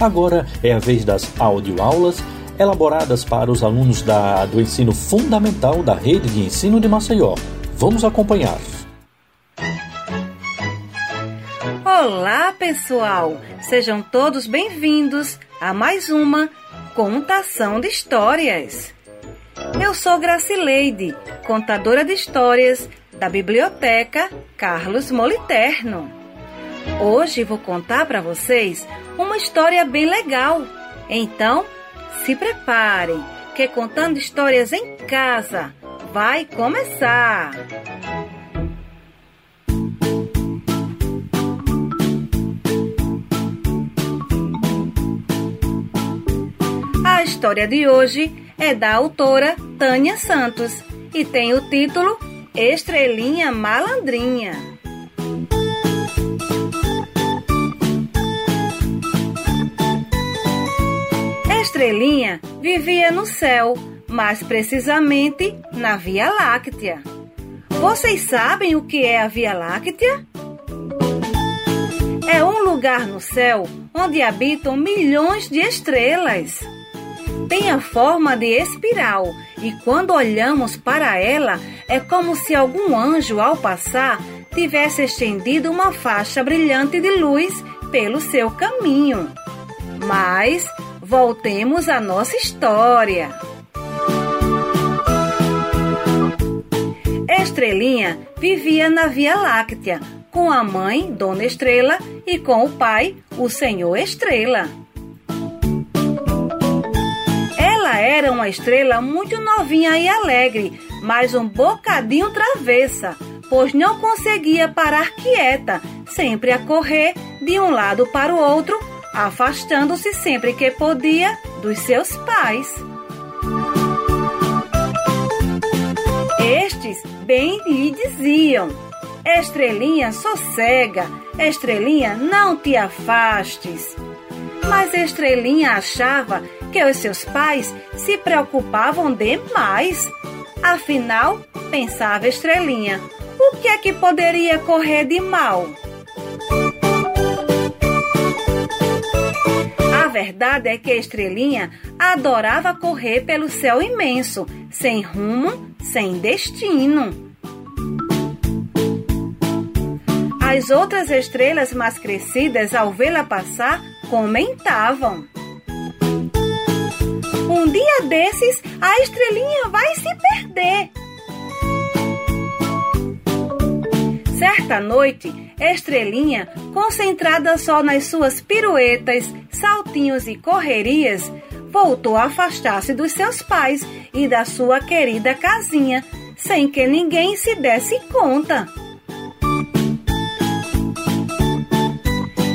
Agora é a vez das audioaulas elaboradas para os alunos da, do ensino fundamental da rede de ensino de Maceió. Vamos acompanhar. Olá, pessoal! Sejam todos bem-vindos a mais uma contação de histórias. Eu sou Gracileide, contadora de histórias da Biblioteca Carlos Moliterno. Hoje vou contar para vocês uma história bem legal. Então, se preparem, que contando histórias em casa vai começar. A história de hoje é da autora Tânia Santos e tem o título Estrelinha Malandrinha. Estrelinha vivia no céu, mais precisamente na Via Láctea. Vocês sabem o que é a Via Láctea? É um lugar no céu onde habitam milhões de estrelas. Tem a forma de espiral e quando olhamos para ela é como se algum anjo, ao passar, tivesse estendido uma faixa brilhante de luz pelo seu caminho. Mas voltemos à nossa história. Estrelinha vivia na Via Láctea com a mãe, Dona Estrela, e com o pai, o Senhor Estrela. Ela era uma estrela muito novinha e alegre, mas um bocadinho travessa, pois não conseguia parar quieta, sempre a correr de um lado para o outro afastando-se sempre que podia dos seus pais. Estes bem lhe diziam: Estrelinha, sossega, Estrelinha, não te afastes. Mas Estrelinha achava que os seus pais se preocupavam demais. Afinal, pensava Estrelinha, o que é que poderia correr de mal? Verdade é que a estrelinha adorava correr pelo céu imenso, sem rumo, sem destino. As outras estrelas mais crescidas, ao vê-la passar, comentavam: Um dia desses, a estrelinha vai se perder. Certa noite, Estrelinha, concentrada só nas suas piruetas, saltinhos e correrias, voltou a afastar-se dos seus pais e da sua querida casinha, sem que ninguém se desse conta.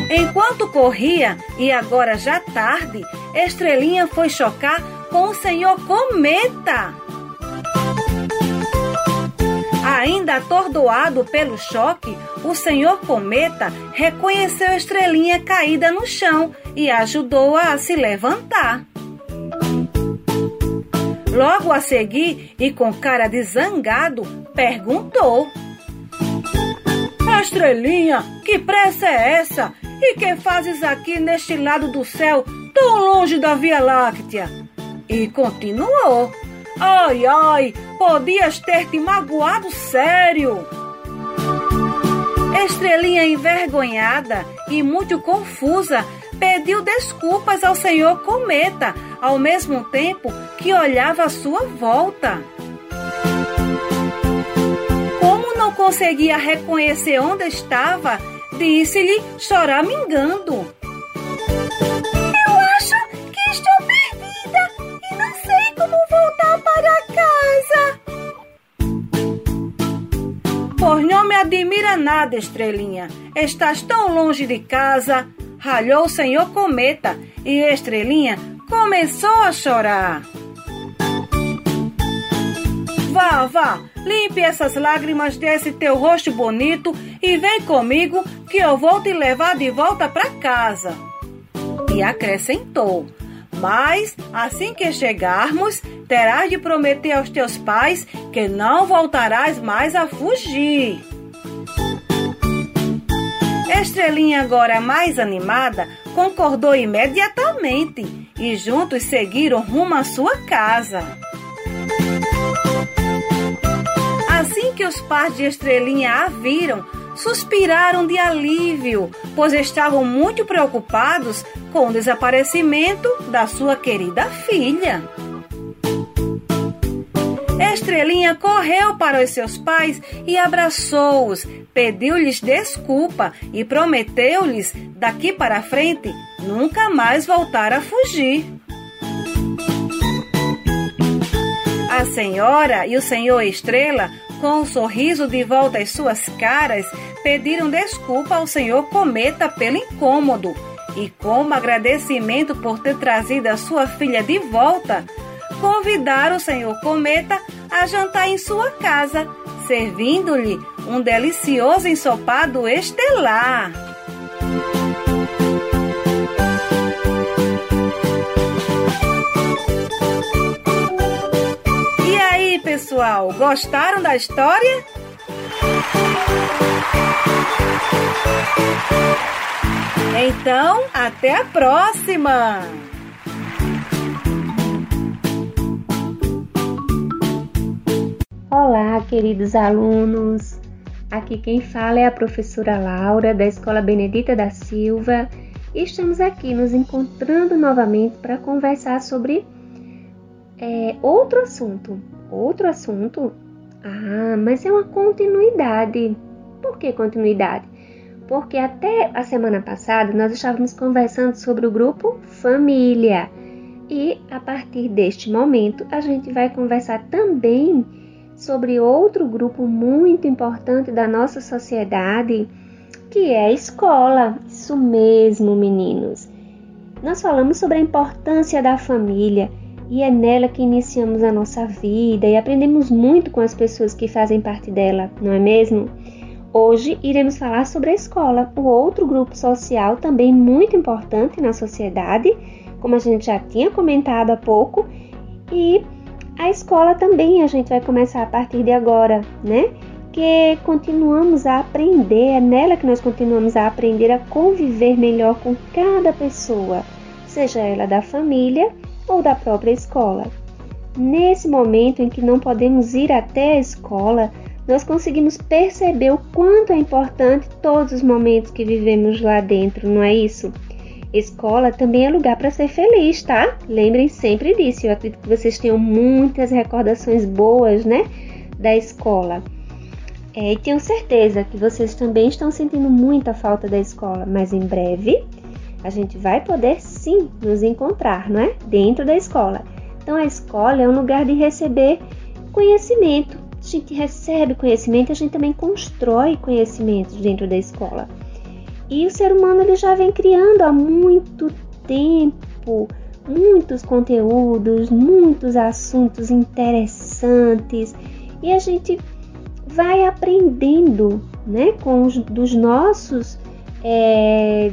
Enquanto corria, e agora já tarde, Estrelinha foi chocar com o senhor Cometa. Ainda atordoado pelo choque, o senhor Cometa reconheceu a estrelinha caída no chão e ajudou-a a se levantar. Logo a seguir, e com cara de zangado, perguntou: Estrelinha, que pressa é essa? E que fazes aqui neste lado do céu, tão longe da Via Láctea? E continuou: Ai, ai, podias ter te magoado sério. Estrelinha envergonhada e muito confusa pediu desculpas ao senhor Cometa, ao mesmo tempo que olhava à sua volta. Como não conseguia reconhecer onde estava, disse-lhe choramingando. Não me admira nada, Estrelinha. Estás tão longe de casa. Ralhou o senhor Cometa e Estrelinha começou a chorar. Vá, vá, limpe essas lágrimas desse teu rosto bonito e vem comigo que eu vou te levar de volta para casa. E acrescentou: Mas assim que chegarmos, terás de prometer aos teus pais que não voltarás mais a fugir. Estrelinha, agora mais animada, concordou imediatamente e juntos seguiram rumo à sua casa. Assim que os pais de Estrelinha a viram, suspiraram de alívio, pois estavam muito preocupados com o desaparecimento da sua querida filha. Estrelinha correu para os seus pais e abraçou-os, pediu-lhes desculpa e prometeu-lhes, daqui para frente, nunca mais voltar a fugir. A senhora e o senhor Estrela, com um sorriso de volta às suas caras, pediram desculpa ao senhor Cometa pelo incômodo e, como agradecimento por ter trazido a sua filha de volta, convidaram o senhor Cometa a jantar em sua casa, servindo-lhe um delicioso ensopado estelar. Pessoal, gostaram da história? Então, até a próxima! Olá, queridos alunos! Aqui quem fala é a professora Laura, da Escola Benedita da Silva, e estamos aqui nos encontrando novamente para conversar sobre é, outro assunto. Outro assunto? Ah, mas é uma continuidade. Por que continuidade? porque até a semana passada nós estávamos conversando sobre o grupo família. E a partir deste momento a gente vai conversar também sobre outro grupo muito importante da nossa sociedade, que é a escola. Isso mesmo, meninos. Nós falamos sobre a importância da família e é nela que iniciamos a nossa vida e aprendemos muito com as pessoas que fazem parte dela, não é mesmo? Hoje iremos falar sobre a escola, o outro grupo social também muito importante na sociedade, como a gente já tinha comentado há pouco, e a escola também a gente vai começar a partir de agora, né? Que continuamos a aprender, é nela que nós continuamos a aprender a conviver melhor com cada pessoa, seja ela da família ou da própria escola. Nesse momento em que não podemos ir até a escola, nós conseguimos perceber o quanto é importante todos os momentos que vivemos lá dentro, não é isso? Escola também é lugar para ser feliz, tá? Lembrem sempre disso. Eu acredito que vocês tenham muitas recordações boas, né, da escola. É, e tenho certeza que vocês também estão sentindo muita falta da escola, mas em breve a gente vai poder sim nos encontrar, não é? Dentro da escola. Então a escola é um lugar de receber conhecimento, a gente recebe conhecimento, a gente também constrói conhecimentos dentro da escola. E o ser humano ele já vem criando há muito tempo muitos conteúdos, muitos assuntos interessantes e a gente vai aprendendo, né, com os dos nossos é,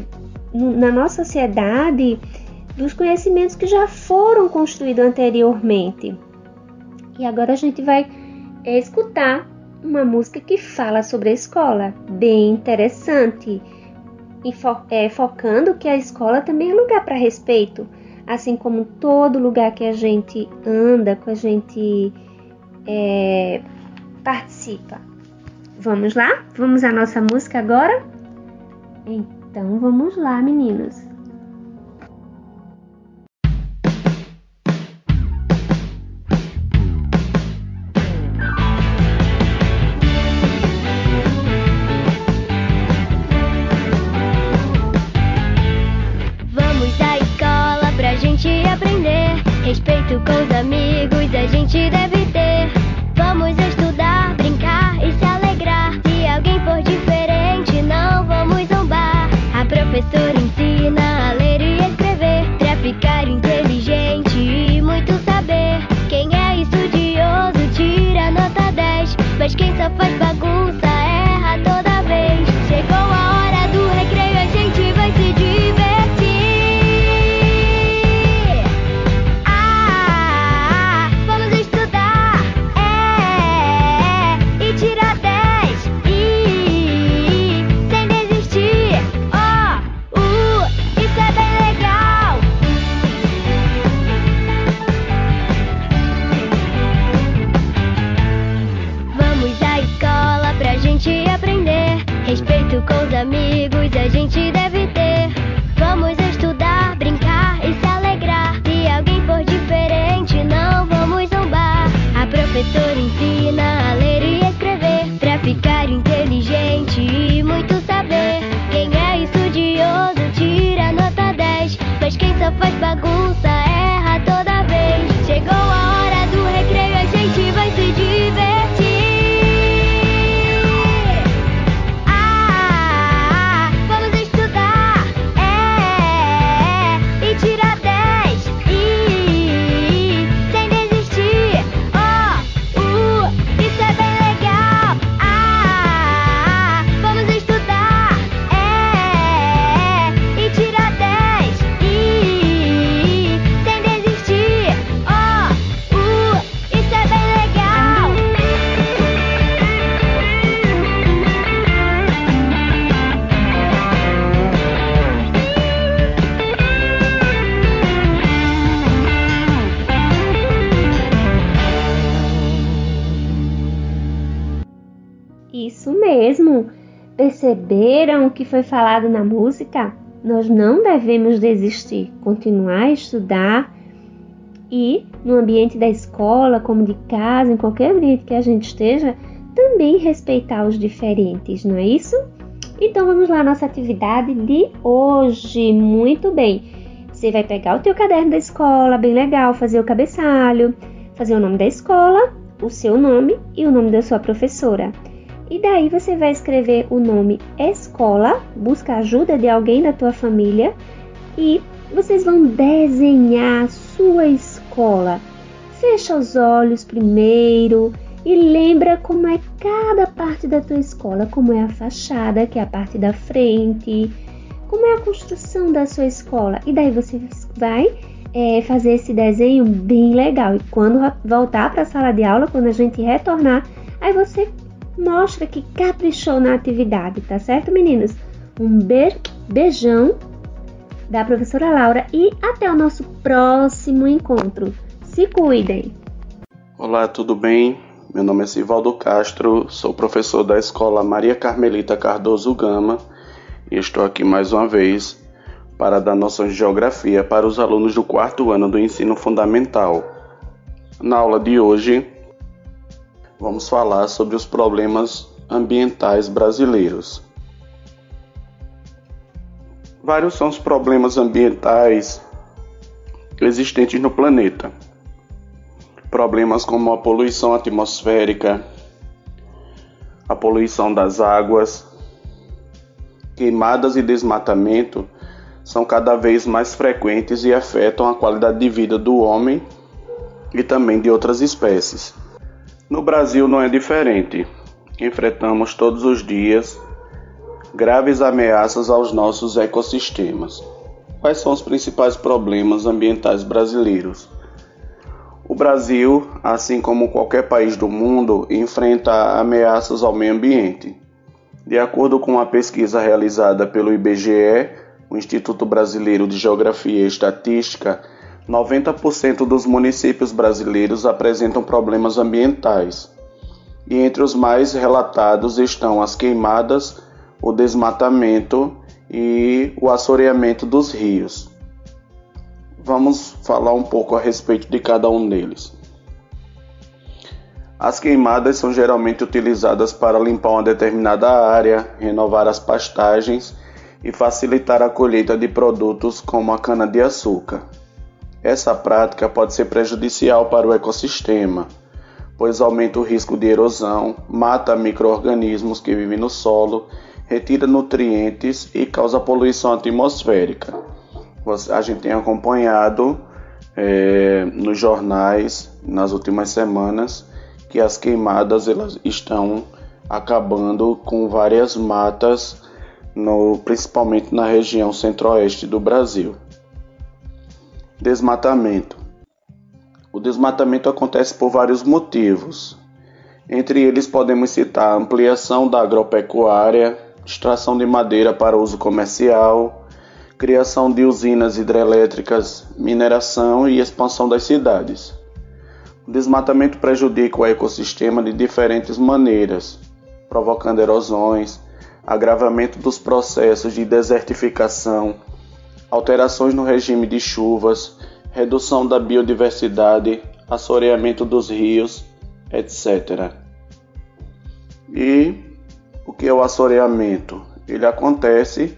na nossa sociedade dos conhecimentos que já foram construídos anteriormente. E agora a gente vai escutar uma música que fala sobre a escola, bem interessante, e fo é, focando que a escola também é lugar para respeito, assim como todo lugar que a gente anda, que a gente é, participa. Vamos lá? Vamos à nossa música agora? Então vamos lá, meninos. Perceberam o que foi falado na música? Nós não devemos desistir, continuar a estudar e, no ambiente da escola, como de casa, em qualquer ambiente que a gente esteja, também respeitar os diferentes, não é isso? Então vamos lá, nossa atividade de hoje. Muito bem. Você vai pegar o teu caderno da escola, bem legal, fazer o cabeçalho, fazer o nome da escola, o seu nome e o nome da sua professora. E daí você vai escrever o nome escola, busca ajuda de alguém da tua família e vocês vão desenhar sua escola. Fecha os olhos primeiro e lembra como é cada parte da tua escola, como é a fachada, que é a parte da frente, como é a construção da sua escola. E daí você vai é, fazer esse desenho bem legal. E quando voltar para a sala de aula, quando a gente retornar, aí você mostra que caprichou na atividade, tá certo, meninos? Um be beijão da professora Laura e até o nosso próximo encontro. Se cuidem! Olá, tudo bem? Meu nome é Sivaldo Castro, sou professor da Escola Maria Carmelita Cardoso Gama e estou aqui mais uma vez para dar de geografia para os alunos do quarto ano do ensino fundamental. Na aula de hoje, vamos falar sobre os problemas ambientais brasileiros. Vários são os problemas ambientais existentes no planeta. Problemas como a poluição atmosférica, a poluição das águas, queimadas e desmatamento são cada vez mais frequentes e afetam a qualidade de vida do homem e também de outras espécies. No Brasil não é diferente. Enfrentamos todos os dias graves ameaças aos nossos ecossistemas. Quais são os principais problemas ambientais brasileiros? O Brasil, assim como qualquer país do mundo, enfrenta ameaças ao meio ambiente. De acordo com uma pesquisa realizada pelo IBGE, o Instituto Brasileiro de Geografia e Estatística, 90% dos municípios brasileiros apresentam problemas ambientais. E entre os mais relatados estão as queimadas, o desmatamento e o assoreamento dos rios. Vamos falar um pouco a respeito de cada um deles. As queimadas são geralmente utilizadas para limpar uma determinada área, renovar as pastagens e facilitar a colheita de produtos como a cana-de-açúcar. Essa prática pode ser prejudicial para o ecossistema, pois aumenta o risco de erosão, mata micro-organismos que vivem no solo, retira nutrientes e causa poluição atmosférica. A gente tem acompanhado é, nos jornais nas últimas semanas que as queimadas elas estão acabando com várias matas, no, principalmente na região centro-oeste do Brasil. Desmatamento. O desmatamento acontece por vários motivos. Entre eles podemos citar a ampliação da agropecuária, extração de madeira para uso comercial, criação de usinas hidrelétricas, mineração e expansão das cidades. O desmatamento prejudica o ecossistema de diferentes maneiras, provocando erosões, agravamento dos processos de desertificação, alterações no regime de chuvas, redução da biodiversidade, assoreamento dos rios, etc. E o que é o assoreamento? Ele acontece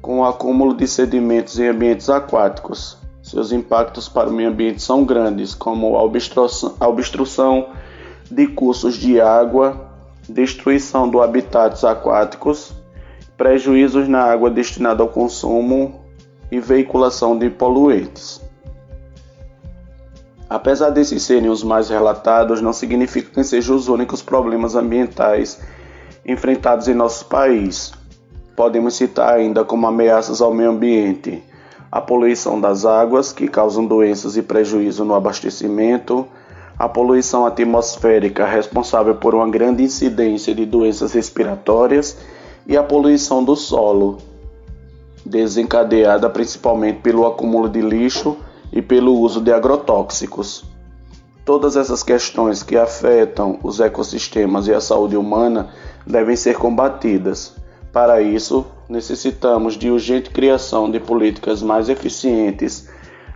com o acúmulo de sedimentos em ambientes aquáticos. Seus impactos para o meio ambiente são grandes, como a obstrução, a obstrução de cursos de água, destruição do habitats aquáticos, prejuízos na água destinada ao consumo e veiculação de poluentes. Apesar desses serem os mais relatados, não significa que sejam os únicos problemas ambientais enfrentados em nosso país. Podemos citar ainda como ameaças ao meio ambiente a poluição das águas, que causam doenças e prejuízo no abastecimento, a poluição atmosférica, responsável por uma grande incidência de doenças respiratórias, e a poluição do solo, desencadeada principalmente pelo acúmulo de lixo e pelo uso de agrotóxicos. Todas essas questões que afetam os ecossistemas e a saúde humana devem ser combatidas, Para isso, necessitamos de urgente criação de políticas mais eficientes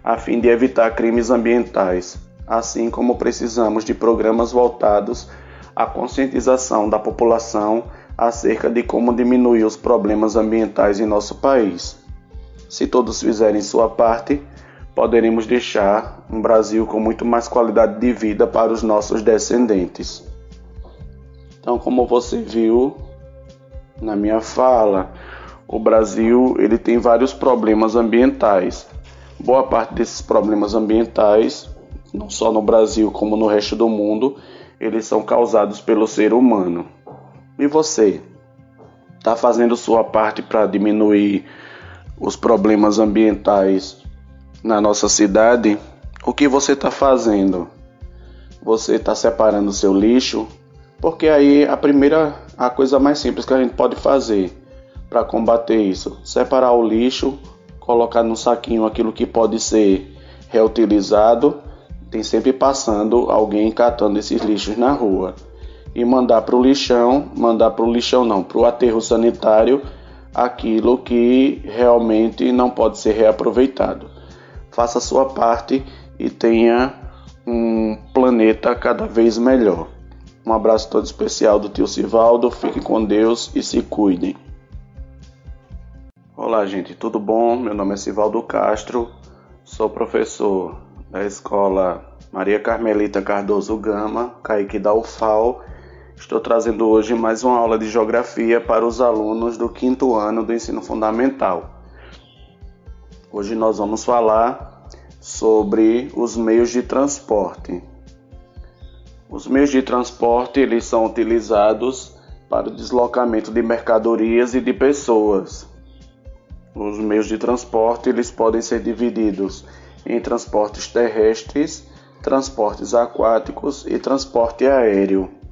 a fim de evitar crimes ambientais, assim como precisamos de programas voltados à conscientização da população acerca de como diminuir os problemas ambientais em nosso país. Se todos fizerem sua parte, poderemos deixar um Brasil com muito mais qualidade de vida para os nossos descendentes. Então, como você viu na minha fala, o Brasil ele tem vários problemas ambientais. Boa parte desses problemas ambientais, não só no Brasil como no resto do mundo, eles são causados pelo ser humano. E você está fazendo sua parte para diminuir os problemas ambientais na nossa cidade? O que você está fazendo? Você está separando seu lixo? Porque aí a primeira, a coisa mais simples que a gente pode fazer para combater isso, separar o lixo, colocar no saquinho aquilo que pode ser reutilizado, tem sempre passando alguém catando esses lixos na rua e mandar para o lixão, mandar para o lixão não, para o aterro sanitário aquilo que realmente não pode ser reaproveitado. Faça a sua parte e tenha um planeta cada vez melhor. Um abraço todo especial do tio Sivaldo, fiquem com Deus e se cuidem. Olá, gente, tudo bom? Meu nome é Sivaldo Castro, sou professor da escola Maria Carmelita Cardoso Gama, Kaique da UFAL. Estou trazendo hoje mais uma aula de geografia para os alunos do quinto ano do ensino fundamental. Hoje nós vamos falar sobre os meios de transporte. Os meios de transporte eles são utilizados para o deslocamento de mercadorias e de pessoas. Os meios de transporte eles podem ser divididos em transportes terrestres, transportes aquáticos e transporte aéreo.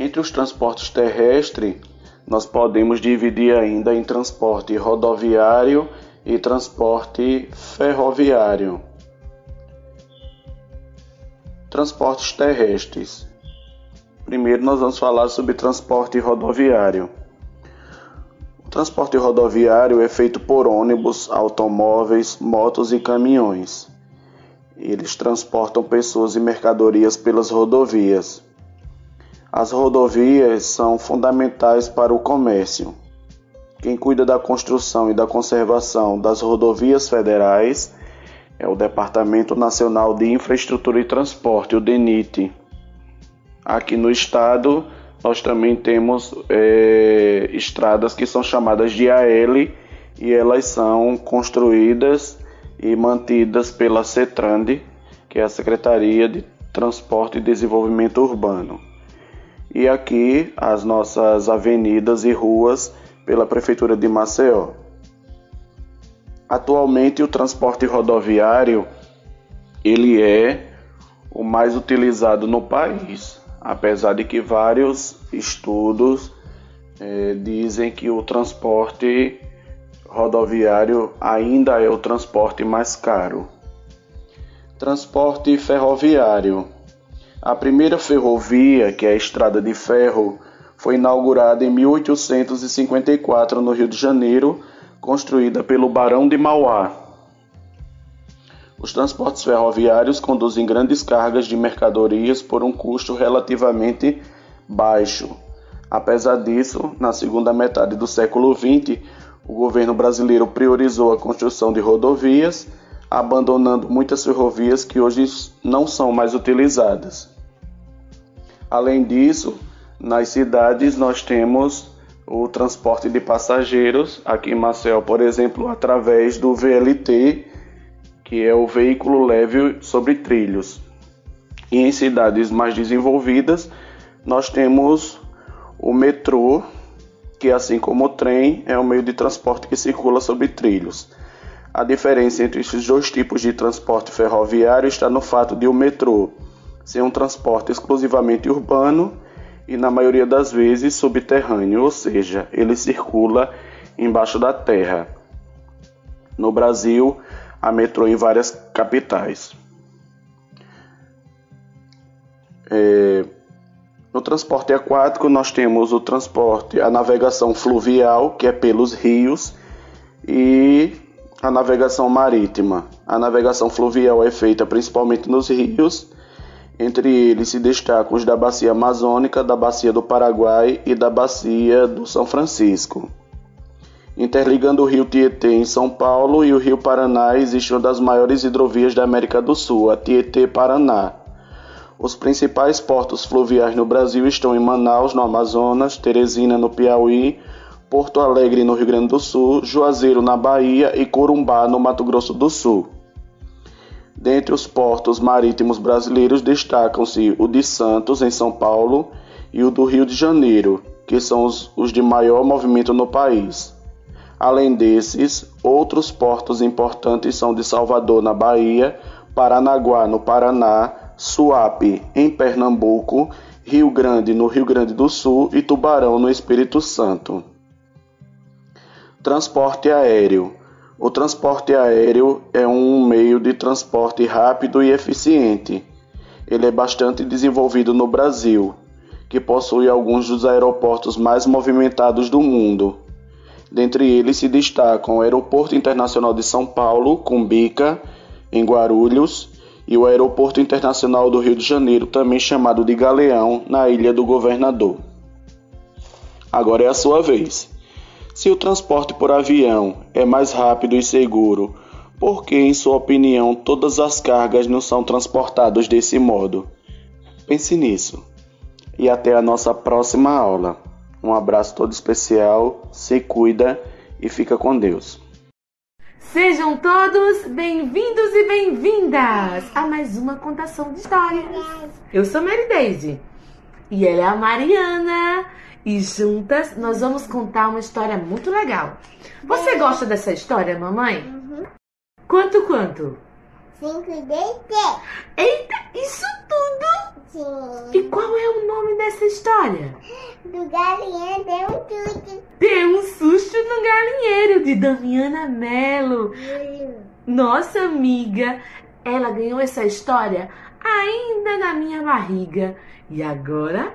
Entre os transportes terrestres, nós podemos dividir ainda em transporte rodoviário e transporte ferroviário. Transportes terrestres. Primeiro nós vamos falar sobre transporte rodoviário. O transporte rodoviário é feito por ônibus, automóveis, motos e caminhões. Eles transportam pessoas e mercadorias pelas rodovias. As rodovias são fundamentais para o comércio. Quem cuida da construção e da conservação das rodovias federais é o Departamento Nacional de Infraestrutura e Transporte, o DENIT. Aqui no estado, nós também temos é, estradas que são chamadas de AL e elas são construídas e mantidas pela CETRAND, que é a Secretaria de Transporte e Desenvolvimento Urbano. E aqui as nossas avenidas e ruas pela Prefeitura de Maceió. Atualmente o transporte rodoviário ele é o mais utilizado no país apesar de que vários estudos é, dizem que o transporte rodoviário ainda é o transporte mais caro. Transporte ferroviário. A primeira ferrovia, que é a estrada de ferro, foi inaugurada em 1854 no Rio de Janeiro, construída pelo Barão de Mauá. Os transportes ferroviários conduzem grandes cargas de mercadorias por um custo relativamente baixo. Apesar disso, na segunda metade do século XX, o governo brasileiro priorizou a construção de rodovias, abandonando muitas ferrovias que hoje não são mais utilizadas. Além disso, nas cidades nós temos o transporte de passageiros, aqui em Maceió, por exemplo, através do VLT, que é o veículo leve sobre trilhos. E em cidades mais desenvolvidas, nós temos o metrô, que assim como o trem, é um meio de transporte que circula sobre trilhos. A diferença entre esses dois tipos de transporte ferroviário está no fato de o metrô ser um transporte exclusivamente urbano e, na maioria das vezes, subterrâneo, ou seja, ele circula embaixo da terra. No Brasil, a metrô em várias capitais. É, No transporte aquático, nós temos o transporte, a navegação fluvial, que é pelos rios, e a navegação marítima. A navegação fluvial é feita principalmente nos rios, entre eles se destacam os da Bacia Amazônica, da Bacia do Paraguai e da Bacia do São Francisco. Interligando o rio Tietê em São Paulo e o rio Paraná, existe uma das maiores hidrovias da América do Sul, a Tietê-Paraná. Os principais portos fluviais no Brasil estão em Manaus, no Amazonas, Teresina, no Piauí, Porto Alegre, no Rio Grande do Sul, Juazeiro, na Bahia e Corumbá, no Mato Grosso do Sul. Dentre os portos marítimos brasileiros destacam-se o de Santos, em São Paulo, e o do Rio de Janeiro, que são os, os de maior movimento no país. Além desses, outros portos importantes são de Salvador, na Bahia, Paranaguá, no Paraná, Suape, em Pernambuco, Rio Grande, no Rio Grande do Sul e Tubarão, no Espírito Santo. Transporte aéreo. O transporte aéreo é um meio de transporte rápido e eficiente. Ele é bastante desenvolvido no Brasil, que possui alguns dos aeroportos mais movimentados do mundo. Dentre eles se destacam o Aeroporto Internacional de São Paulo, Cumbica, em Guarulhos, e o Aeroporto Internacional do Rio de Janeiro, também chamado de Galeão, na Ilha do Governador. Agora é a sua vez. Se o transporte por avião é mais rápido e seguro, por que, em sua opinião, todas as cargas não são transportadas desse modo? Pense nisso. E até a nossa próxima aula. Um abraço todo especial, se cuida e fica com Deus. Sejam todos bem-vindos e bem-vindas a mais uma contação de histórias. Eu sou Mary Daisy e ela é a Mariana. E juntas nós vamos contar uma história muito legal. Você gosta dessa história, mamãe? Uhum. Quanto, quanto? Cinco e dez. Eita, isso tudo? Sim. E qual é o nome dessa história? Do galinha deu um chute. Deu um susto no galinheiro de Damiana Mello. Nossa amiga, ela ganhou essa história ainda na minha barriga. E agora,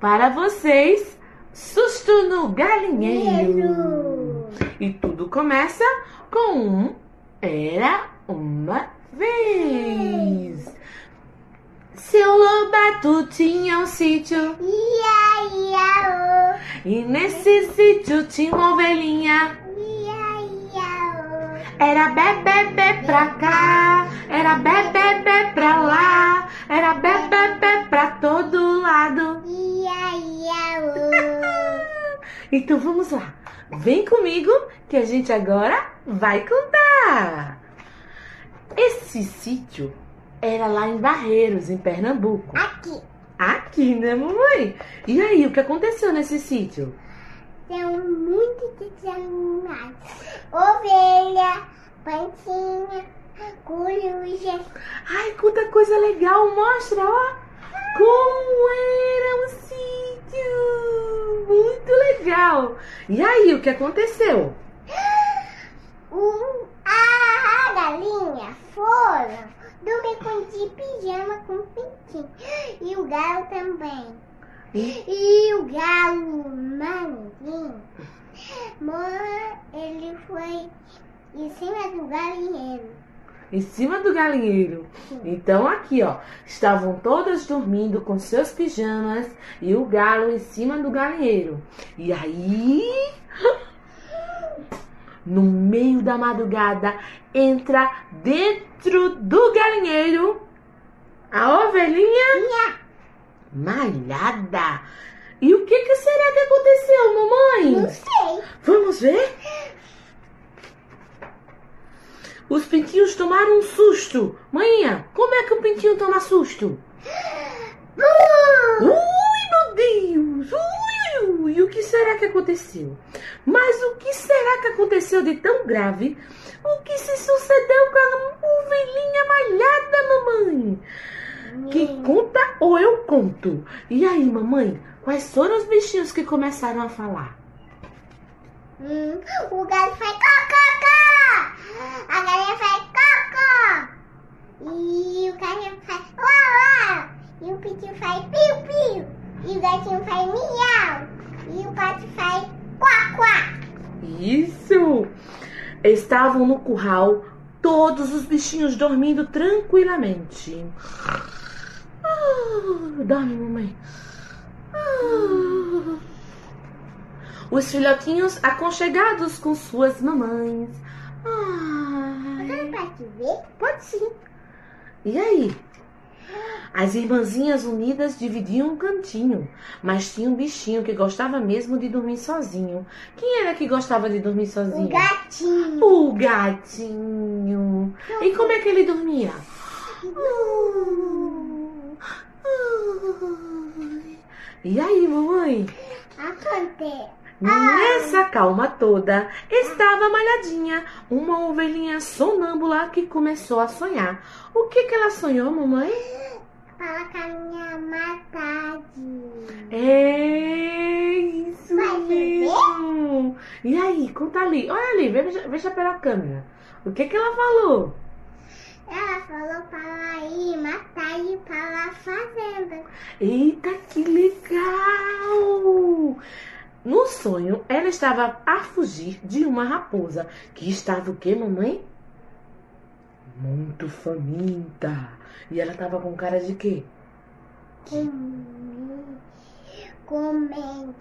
para vocês, susto no galinheiro. E tudo começa com um Era uma vez. Seu Lobato tinha um sítio Ia, ia, e nesse sítio tinha uma ovelhinha. oh. Ia, Era bebê pra cá, era bebê pra lá, era bebê pra todo lado. Ia, ia. Então vamos lá, vem comigo que a gente agora vai contar. Esse sítio era lá em Barreiros, em Pernambuco. Aqui. Aqui, né, mamãe? E aí, o que aconteceu nesse sítio? Tem muitos de animais. Ovelha, pantinha, coruja. Ai, quanta coisa legal! Mostra, ó! Como era o sítio! Muito legal! E aí, o que aconteceu? Um, a galinha foram dormir com de pijama com pintinho. E o galo também. E o galo manguinho, mãe, ele foi em cima do galinheiro. Em cima do galinheiro. Então, aqui, ó, estavam todas dormindo com seus pijamas e o galo em cima do galinheiro. E aí, no meio da madrugada, entra dentro do galinheiro a ovelhinha malhada. E o que, que será que aconteceu, mamãe? Não sei. Vamos ver? Os pintinhos tomaram um susto. Manhã, como é que o pintinho toma susto? Ui, meu Deus! Ui, ui, ui! O que será que aconteceu? Mas o que será que aconteceu de tão grave? O que se sucedeu com a ovelhinha malhada, mamãe? Quem conta ou eu conto? E aí, mamãe, quais foram os bichinhos que começaram a falar? Hum, o gato faz cocô, a galinha faz cocô, e o cachorro faz uau, uau, e o pitinho faz piu, piu, e o gatinho faz miau, e o pato faz quá, quá. Isso! Estavam no curral todos os bichinhos dormindo tranquilamente. Ah, dorme, mamãe. Ah. Os filhotinhos aconchegados com suas mamães. Ah. Pode ver? Pode sim. E aí? As irmãzinhas unidas dividiam um cantinho, mas tinha um bichinho que gostava mesmo de dormir sozinho. Quem era que gostava de dormir sozinho? O gatinho. O gatinho. E como é que ele dormia? E aí, mamãe? Acontece. Nessa calma toda, estava malhadinha, uma ovelhinha sonâmbula que começou a sonhar. O que, que ela sonhou, mamãe? Fala com a minha matade. É isso Vai mesmo. E aí, conta ali. Olha ali, veja, veja pela câmera. O que, que ela falou? Ela falou para ir matar e para a fazenda. Eita, que legal! No sonho, ela estava a fugir de uma raposa que estava o quê, mamãe? Muito faminta. E ela estava com cara de quê? Comi- Comendo.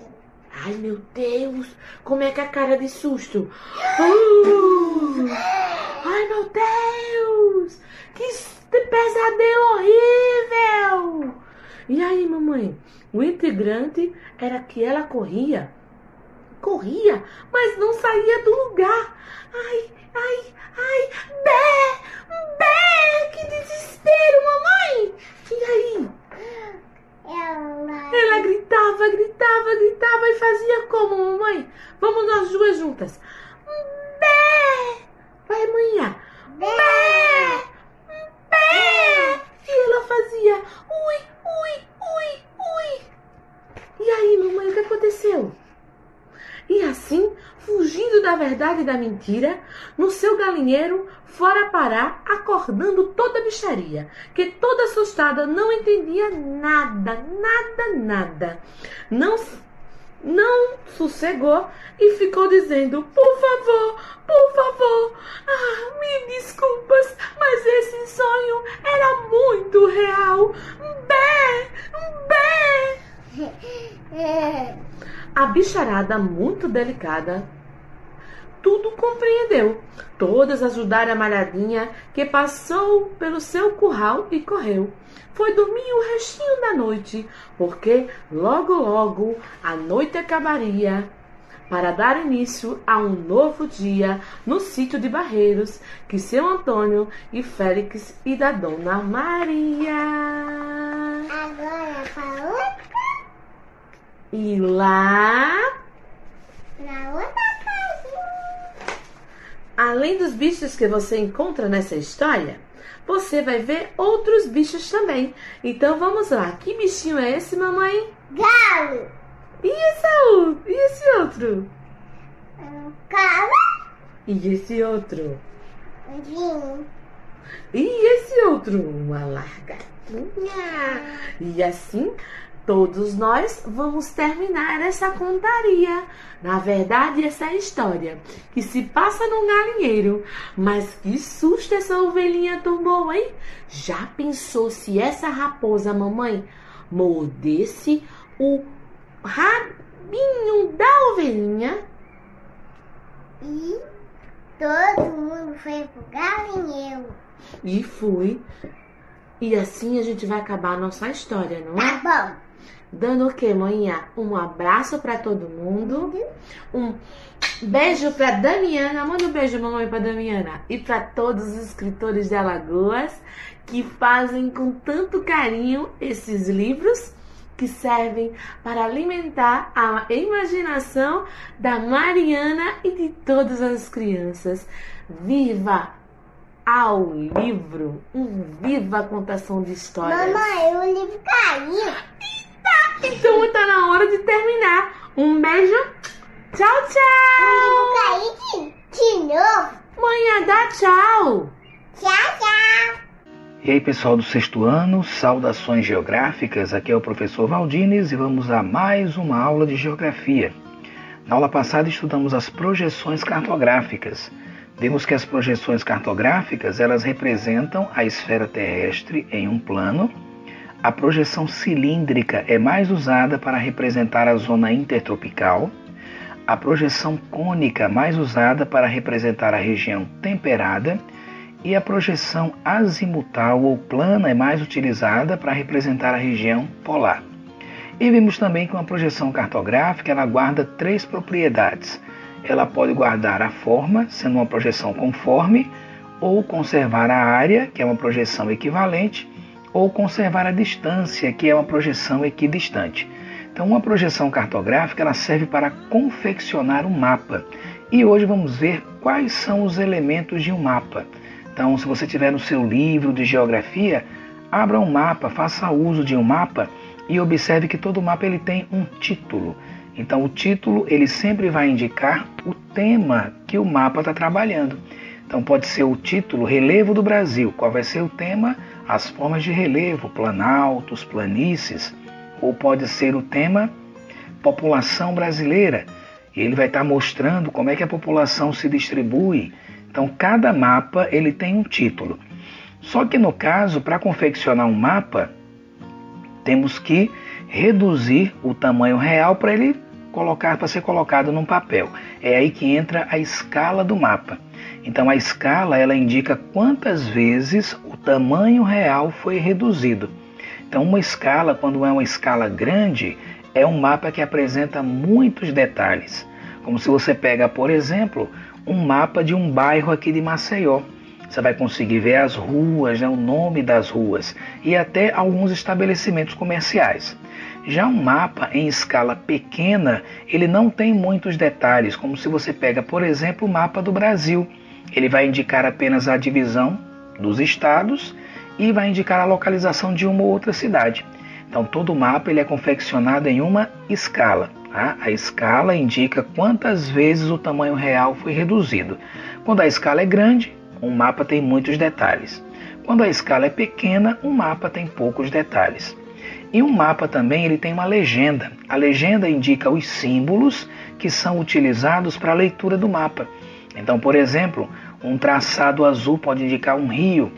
Ai, meu Deus! Como é que a cara de susto? Uh! Ai, meu Deus! Que pesadelo horrível! E aí, mamãe? O integrante era que ela corria. Corria, mas não saía do lugar. Ai, ai, ai! Bé! Bé! Que desespero, mamãe! E aí? Ela. Ela gritava, gritava, gritava e fazia como, mamãe? Vamos nós duas juntas. Bé! Vai, manhã. Bé! Bé! E ela fazia ui, ui, ui, ui. E aí, mamãe, o que aconteceu? E assim, fugindo da verdade e da mentira, no seu galinheiro fora parar, acordando toda a bicharia, que toda assustada não entendia nada, nada, nada. Não, não sossegou e ficou dizendo: Por favor, por favor, ah, me desculpas, mas esse sonho era muito real. Bé, bé. A bicharada, muito delicada, tudo compreendeu. Todas ajudaram a malhadinha, que passou pelo seu curral e correu. Foi dormir o restinho da noite, porque logo, logo a noite acabaria para dar início a um novo dia no sítio de Barreiros, que seu Antônio e Félix e da Dona Maria. Agora outra. E lá Na outra casinha. Além dos bichos que você encontra nessa história, você vai ver outros bichos também. Então vamos lá. Que bichinho é esse, mamãe? Galo. E esse, e esse outro? Um cavalo. E esse outro? Um vinho. E esse outro? Uma largatinha. E assim, todos nós vamos terminar essa contaria. Na verdade, essa história que se passa num galinheiro. Mas que susto essa ovelhinha tomou, hein? Já pensou se essa raposa, mamãe, mordesse o rabinho da ovelhinha? E todo mundo foi pro galinheiro. E fui. E assim a gente vai acabar a nossa história, não é? Tá bom. Dando o que, manhã? Um abraço pra todo mundo. Um beijo pra Damiana. Manda um beijo, mamãe, pra Damiana. E pra todos os escritores de Alagoas que fazem com tanto carinho esses livros que servem para alimentar a imaginação da Mariana e de todas as crianças. Viva ao livro! Um viva a contação de histórias! Mamãe, o livro caiu. Então tá na hora de terminar. Um beijo. Tchau, tchau. de, de novo. Manhã dá tchau. Tchau, tchau. E aí, pessoal do sexto ano, saudações geográficas. Aqui é o professor Valdines e vamos a mais uma aula de geografia. Na aula passada estudamos as projeções cartográficas. Vimos que as projeções cartográficas, elas representam a esfera terrestre em um plano. A projeção cilíndrica é mais usada para representar a zona intertropical. A projeção cônica mais usada para representar a região temperada e a projeção azimutal ou plana é mais utilizada para representar a região polar. E vimos também que uma projeção cartográfica ela guarda três propriedades. Ela pode guardar a forma, sendo uma projeção conforme, ou conservar a área, que é uma projeção equivalente, ou conservar a distância, que é uma projeção equidistante. Então, uma projeção cartográfica ela serve para confeccionar um mapa. E hoje vamos ver quais são os elementos de um mapa. Então, se você tiver no seu livro de geografia, abra um mapa, faça uso de um mapa e observe que todo mapa ele tem um título. Então, o título ele sempre vai indicar o tema que o mapa está trabalhando. Então, pode ser o título Relevo do Brasil. Qual vai ser o tema? As formas de relevo, planaltos, planícies. Ou pode ser o tema População Brasileira. E ele vai estar mostrando como é que a população se distribui então cada mapa ele tem um título. Só que no caso, para confeccionar um mapa, temos que reduzir o tamanho real para ele colocar para ser colocado num papel. É aí que entra a escala do mapa. Então a escala ela indica quantas vezes o tamanho real foi reduzido. Então uma escala, quando é uma escala grande, é um mapa que apresenta muitos detalhes. Como se você pega, por exemplo, um mapa de um bairro aqui de Maceió. Você vai conseguir ver as ruas, né, o nome das ruas e até alguns estabelecimentos comerciais. Já um mapa em escala pequena, ele não tem muitos detalhes, como se você pega, por exemplo, o mapa do Brasil. Ele vai indicar apenas a divisão dos estados e vai indicar a localização de uma ou outra cidade. Então todo mapa ele é confeccionado em uma escala. Tá? A escala indica quantas vezes o tamanho real foi reduzido. Quando a escala é grande, um mapa tem muitos detalhes. Quando a escala é pequena, um mapa tem poucos detalhes. E um mapa também ele tem uma legenda. A legenda indica os símbolos que são utilizados para a leitura do mapa. Então, por exemplo, um traçado azul pode indicar um rio.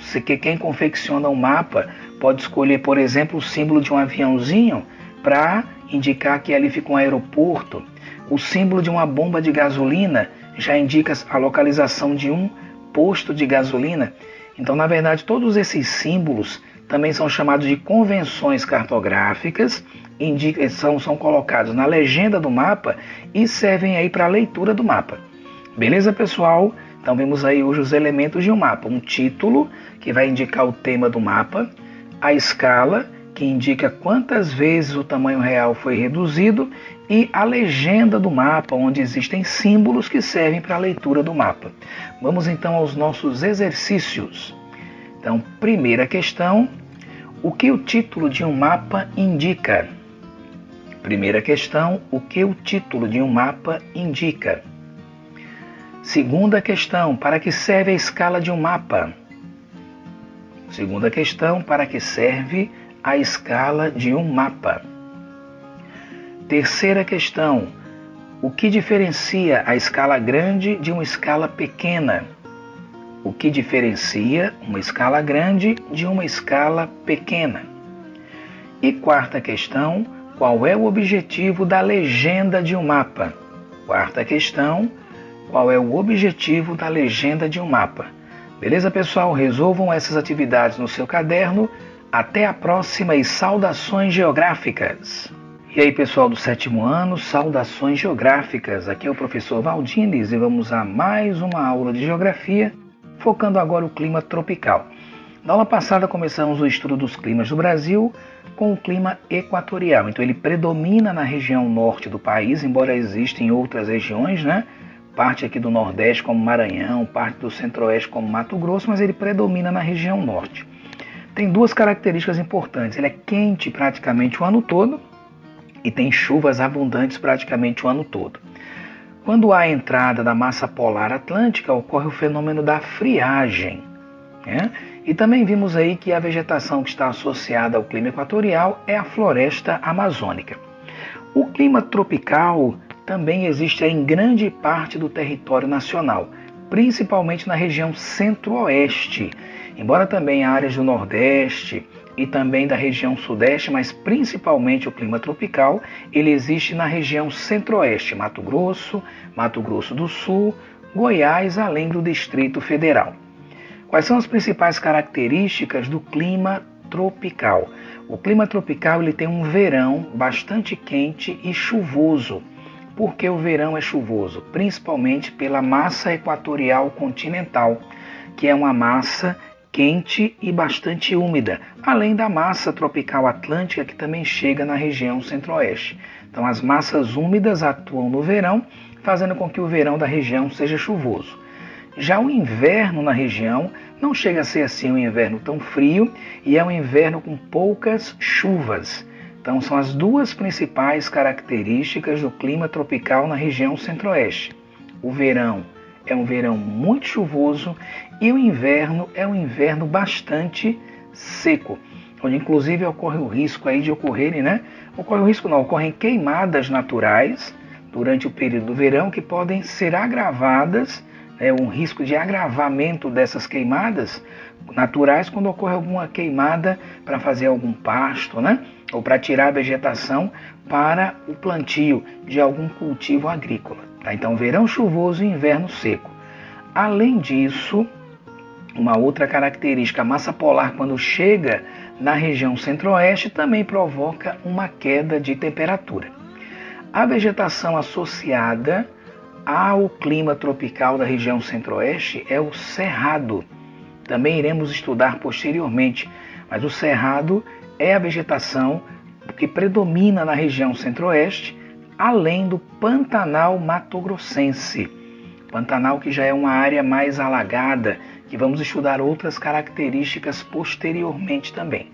Se quem confecciona um mapa pode escolher, por exemplo, o símbolo de um aviãozinho para indicar que ali fica um aeroporto. O símbolo de uma bomba de gasolina já indica a localização de um posto de gasolina. Então, na verdade, todos esses símbolos também são chamados de convenções cartográficas, são, são colocados na legenda do mapa e servem aí para a leitura do mapa. Beleza, pessoal? Então, vemos aí hoje os elementos de um mapa: um título, que vai indicar o tema do mapa, a escala, que indica quantas vezes o tamanho real foi reduzido, e a legenda do mapa, onde existem símbolos que servem para a leitura do mapa. Vamos então aos nossos exercícios. Então, primeira questão: o que o título de um mapa indica? Primeira questão: o que o título de um mapa indica? Segunda questão: para que serve a escala de um mapa? Segunda questão: para que serve a escala de um mapa. Terceira questão: o que diferencia a escala grande de uma escala pequena? O que diferencia uma escala grande de uma escala pequena? E quarta questão: qual é o objetivo da legenda de um mapa? Quarta questão: qual é o objetivo da legenda de um mapa? Beleza, pessoal? Resolvam essas atividades no seu caderno até a próxima e saudações geográficas. E aí, pessoal do sétimo ano, saudações geográficas. Aqui é o professor Valdines e vamos a mais uma aula de geografia, focando agora o clima tropical. Na aula passada começamos o estudo dos climas do Brasil com o clima equatorial. Então ele predomina na região norte do país, embora existem outras regiões, né? Parte aqui do Nordeste como Maranhão, parte do Centro-Oeste como Mato Grosso, mas ele predomina na região norte tem duas características importantes. Ele é quente praticamente o ano todo e tem chuvas abundantes praticamente o ano todo. Quando há a entrada da massa polar atlântica, ocorre o fenômeno da friagem. Né? E também vimos aí que a vegetação que está associada ao clima equatorial é a floresta amazônica. O clima tropical também existe em grande parte do território nacional, principalmente na região centro-oeste, embora também áreas do Nordeste e também da região Sudeste, mas principalmente o clima tropical, ele existe na região centro-oeste, Mato Grosso, Mato Grosso do Sul, Goiás, além do Distrito Federal. Quais são as principais características do clima tropical? O clima tropical ele tem um verão bastante quente e chuvoso. Por que o verão é chuvoso? Principalmente pela massa equatorial continental, que é uma massa quente e bastante úmida, além da massa tropical atlântica que também chega na região centro-oeste. Então, as massas úmidas atuam no verão, fazendo com que o verão da região seja chuvoso. Já o inverno na região não chega a ser assim um inverno tão frio e é um inverno com poucas chuvas. Então, são as duas principais características do clima tropical na região centro-oeste. O verão é um verão muito chuvoso e o inverno é um inverno bastante seco, onde inclusive ocorre o risco aí de ocorrerem, né? Ocorre o risco não, ocorrem queimadas naturais durante o período do verão que podem ser agravadas, né, um risco de agravamento dessas queimadas naturais quando ocorre alguma queimada para fazer algum pasto, né? Ou para tirar a vegetação para o plantio de algum cultivo agrícola. Tá? Então, verão chuvoso e inverno seco. Além disso, uma outra característica, a massa polar, quando chega na região centro-oeste, também provoca uma queda de temperatura. A vegetação associada ao clima tropical da região centro-oeste é o cerrado. Também iremos estudar posteriormente, mas o cerrado é a vegetação que predomina na região centro-oeste além do Pantanal Mato-Grossense. Pantanal que já é uma área mais alagada, que vamos estudar outras características posteriormente também.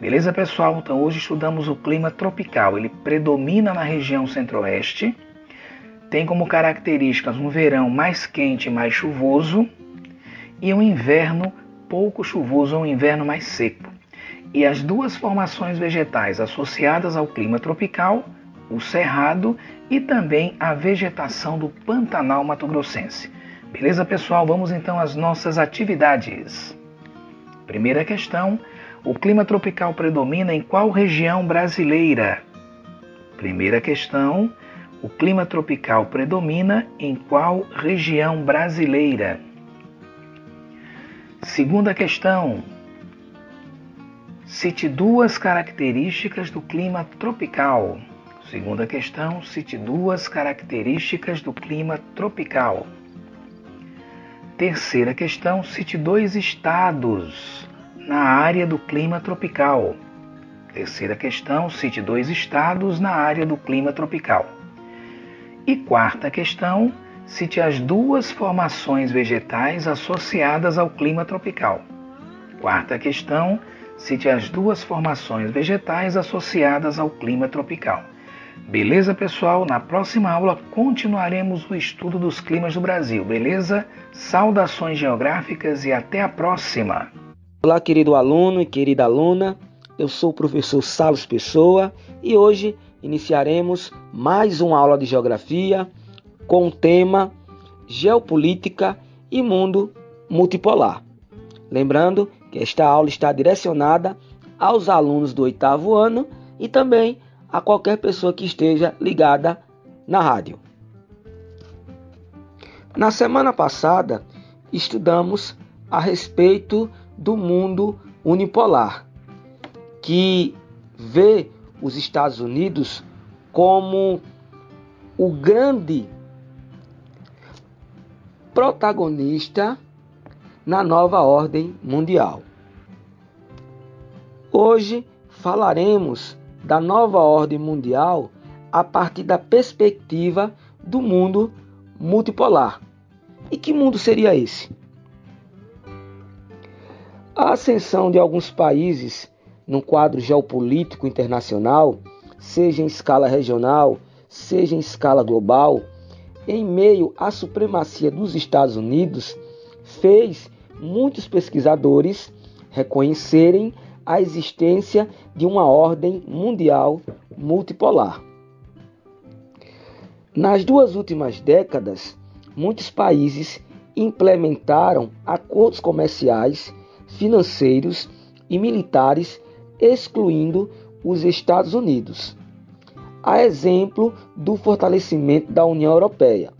Beleza, pessoal? Então hoje estudamos o clima tropical. Ele predomina na região centro-oeste, tem como características um verão mais quente e mais chuvoso e um inverno pouco chuvoso ou um inverno mais seco. E as duas formações vegetais associadas ao clima tropical o cerrado e também a vegetação do Pantanal Mato Grossense. Beleza, pessoal? Vamos então às nossas atividades. Primeira questão: o clima tropical predomina em qual região brasileira? Primeira questão: o clima tropical predomina em qual região brasileira? Segunda questão: cite duas características do clima tropical. Segunda questão, cite duas características do clima tropical. Terceira questão, cite dois estados na área do clima tropical. Terceira questão, cite dois estados na área do clima tropical. E quarta questão, cite as duas formações vegetais associadas ao clima tropical. Quarta questão, cite as duas formações vegetais associadas ao clima tropical. Beleza, pessoal? Na próxima aula continuaremos o estudo dos climas do Brasil, beleza? Saudações geográficas e até a próxima! Olá, querido aluno e querida aluna, eu sou o professor Salles Pessoa e hoje iniciaremos mais uma aula de geografia com o tema Geopolítica e Mundo Multipolar. Lembrando que esta aula está direcionada aos alunos do oitavo ano e também a qualquer pessoa que esteja ligada na rádio. Na semana passada, estudamos a respeito do mundo unipolar, que vê os Estados Unidos como o grande protagonista na nova ordem mundial. Hoje falaremos da nova ordem mundial a partir da perspectiva do mundo multipolar. E que mundo seria esse? A ascensão de alguns países no quadro geopolítico internacional, seja em escala regional, seja em escala global, em meio à supremacia dos Estados Unidos, fez muitos pesquisadores reconhecerem a existência de uma ordem mundial multipolar. Nas duas últimas décadas, muitos países implementaram acordos comerciais, financeiros e militares, excluindo os Estados Unidos. A exemplo do fortalecimento da União Europeia.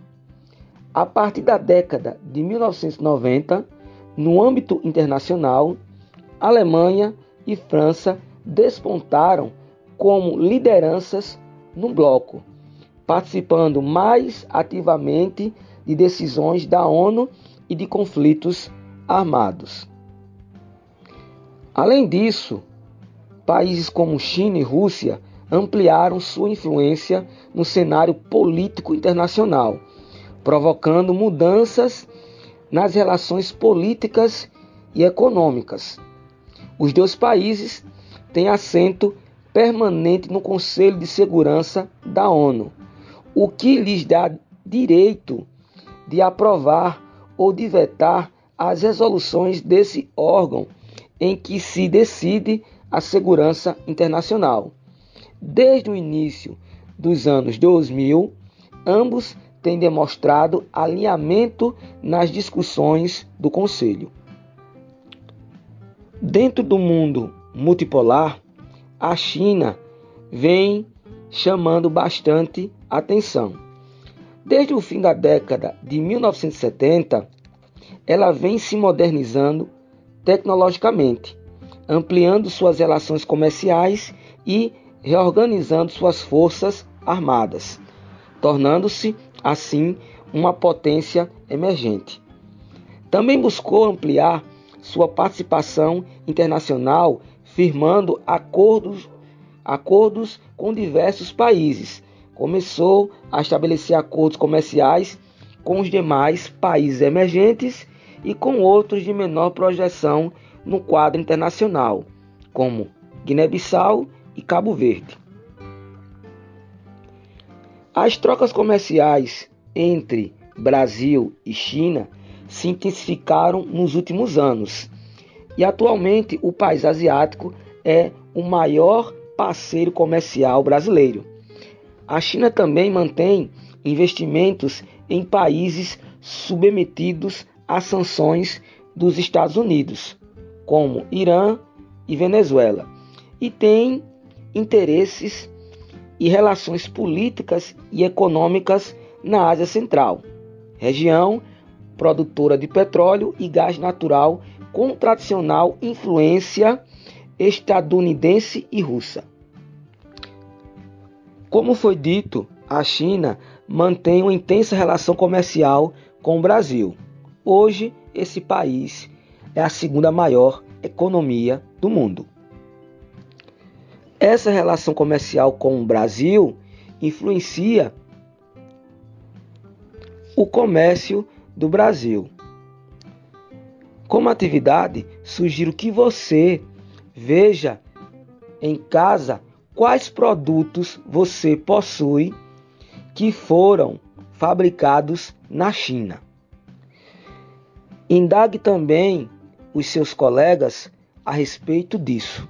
A partir da década de 1990, no âmbito internacional, Alemanha e França despontaram como lideranças no bloco, participando mais ativamente de decisões da ONU e de conflitos armados. Além disso, países como China e Rússia ampliaram sua influência no cenário político internacional, provocando mudanças nas relações políticas e econômicas. Os dois países têm assento permanente no Conselho de Segurança da ONU, o que lhes dá direito de aprovar ou de vetar as resoluções desse órgão em que se decide a segurança internacional. Desde o início dos anos 2000, ambos têm demonstrado alinhamento nas discussões do Conselho. Dentro do mundo multipolar, a China vem chamando bastante atenção. Desde o fim da década de 1970, ela vem se modernizando tecnologicamente, ampliando suas relações comerciais e reorganizando suas forças armadas, tornando-se assim uma potência emergente. Também buscou ampliar sua participação internacional, firmando acordos, acordos com diversos países. Começou a estabelecer acordos comerciais com os demais países emergentes e com outros de menor projeção no quadro internacional, como Guiné-Bissau e Cabo Verde. As trocas comerciais entre Brasil e China se intensificaram nos últimos anos e atualmente o país asiático é o maior parceiro comercial brasileiro. A China também mantém investimentos em países submetidos a sanções dos Estados Unidos, como Irã e Venezuela, e tem interesses e relações políticas e econômicas na Ásia Central, região produtora de petróleo e gás natural com tradicional influência estadunidense e russa. Como foi dito, a China mantém uma intensa relação comercial com o Brasil. Hoje, esse país é a segunda maior economia do mundo. Essa relação comercial com o Brasil influencia o comércio do Brasil. Como atividade, sugiro que você veja em casa quais produtos você possui que foram fabricados na China. Indague também os seus colegas a respeito disso.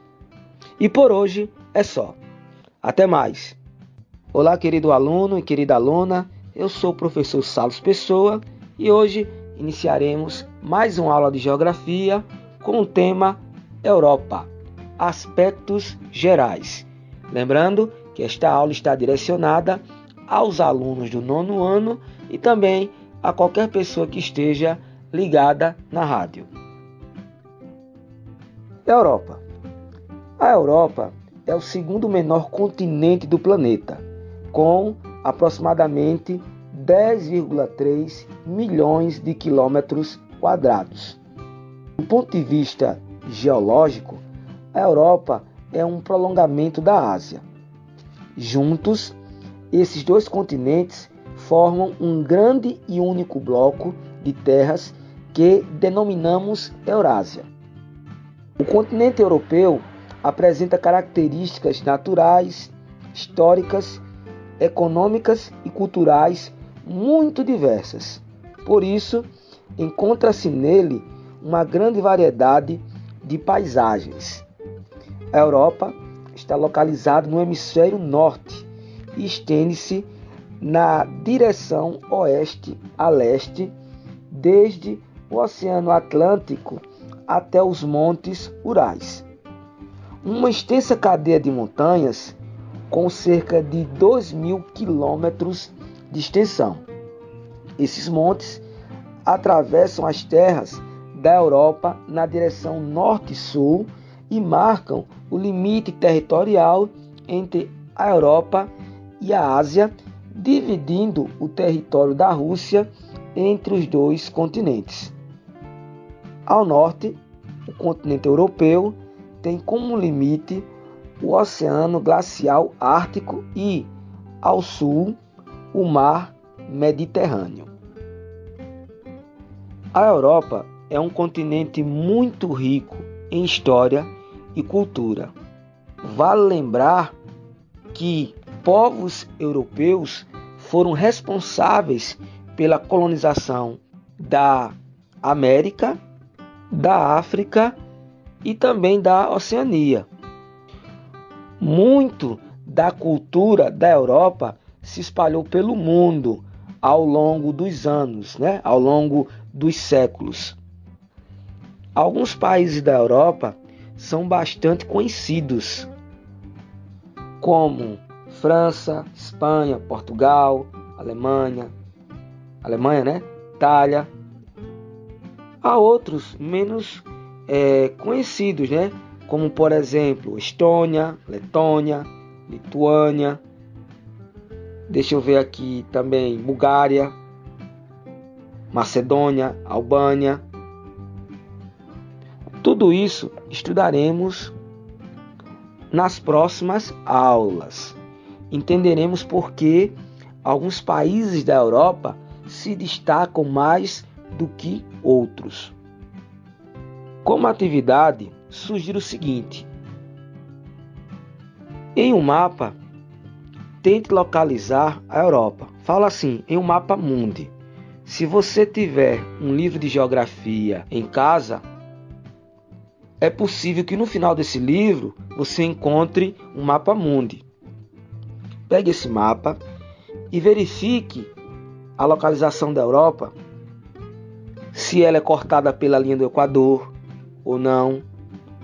E por hoje é só. Até mais. Olá, querido aluno e querida aluna. Eu sou o professor Salos Pessoa e hoje iniciaremos mais uma aula de geografia com o tema Europa Aspectos Gerais. Lembrando que esta aula está direcionada aos alunos do nono ano e também a qualquer pessoa que esteja ligada na rádio. Europa. A Europa é o segundo menor continente do planeta, com aproximadamente 10,3 milhões de quilômetros quadrados. Do ponto de vista geológico, a Europa é um prolongamento da Ásia. Juntos, esses dois continentes formam um grande e único bloco de terras que denominamos Eurásia. O continente europeu apresenta características naturais, históricas, econômicas e culturais muito diversas. Por isso, encontra-se nele uma grande variedade de paisagens. A Europa está localizada no hemisfério norte e estende-se na direção oeste a leste, desde o Oceano Atlântico até os Montes Urais. Uma extensa cadeia de montanhas com cerca de 2 mil quilômetros de extensão. Esses montes atravessam as terras da Europa na direção norte-sul e marcam o limite territorial entre a Europa e a Ásia, dividindo o território da Rússia entre os dois continentes. Ao norte, o continente europeu tem como limite o Oceano Glacial Ártico e, ao sul, o Mar Mediterrâneo. A Europa é um continente muito rico em história e cultura. Vale lembrar que povos europeus foram responsáveis pela colonização da América, da África e também da Oceania. Muito da cultura da Europa se espalhou pelo mundo ao longo dos anos, né? ao longo dos séculos. Alguns países da Europa são bastante conhecidos, como França, Espanha, Portugal, Alemanha, Alemanha, né? Itália. Há outros menos é, conhecidos, né? Como por exemplo Estônia, Letônia, Lituânia. Deixa eu ver aqui também Bulgária, Macedônia, Albânia. Tudo isso estudaremos nas próximas aulas. Entenderemos por que alguns países da Europa se destacam mais do que outros. Como atividade, sugiro o seguinte: em um mapa, tente localizar a Europa. Fala assim, em um mapa mundi. Se você tiver um livro de geografia em casa, é possível que no final desse livro você encontre um mapa mundi. Pegue esse mapa e verifique a localização da Europa, se ela é cortada pela linha do Equador ou não,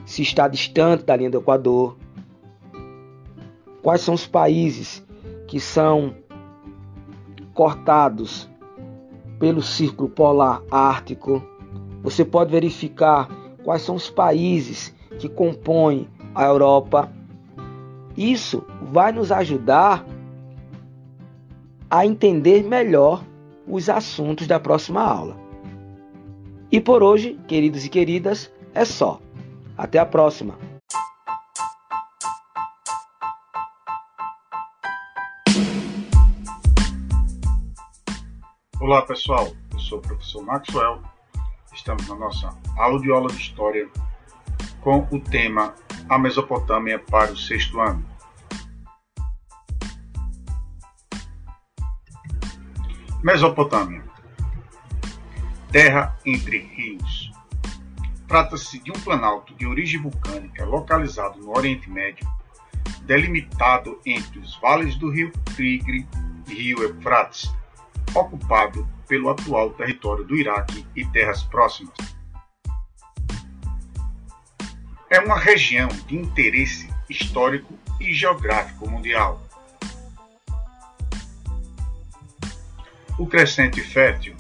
se está distante da linha do Equador, quais são os países que são cortados pelo Círculo Polar Ártico. Você pode verificar quais são os países que compõem a Europa. Isso vai nos ajudar a entender melhor os assuntos da próxima aula. E por hoje, queridos e queridas, é só. Até a próxima! Olá pessoal, eu sou o professor Maxwell. Estamos na nossa audiola de História com o tema A Mesopotâmia para o sexto ano. Mesopotâmia Terra entre rios. Trata-se de um planalto de origem vulcânica localizado no Oriente Médio, delimitado entre os vales do rio Tigre e rio Eufrates ocupado pelo atual território do Iraque e terras próximas. É uma região de interesse histórico e geográfico mundial. O Crescente Fértil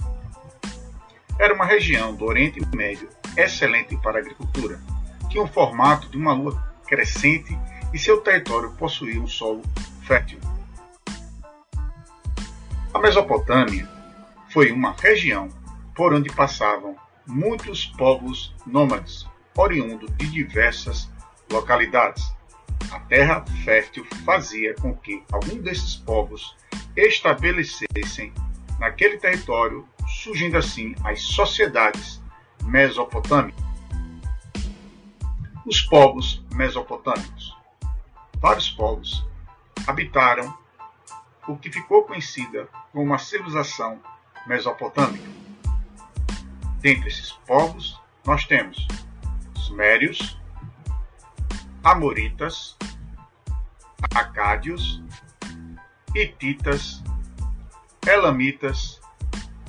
era uma região do Oriente Médio excelente para a agricultura. Tinha o formato de uma lua crescente e seu território possuía um solo fértil. A Mesopotâmia foi uma região por onde passavam muitos povos nômades, oriundos de diversas localidades. A terra fértil fazia com que algum desses povos estabelecessem naquele território, surgindo assim as sociedades mesopotâmicas. Os povos mesopotâmicos. Vários povos habitaram o que ficou conhecida como uma civilização mesopotâmica. Dentre esses povos, nós temos Sumérios, Amoritas, Acádios, Hititas elamitas,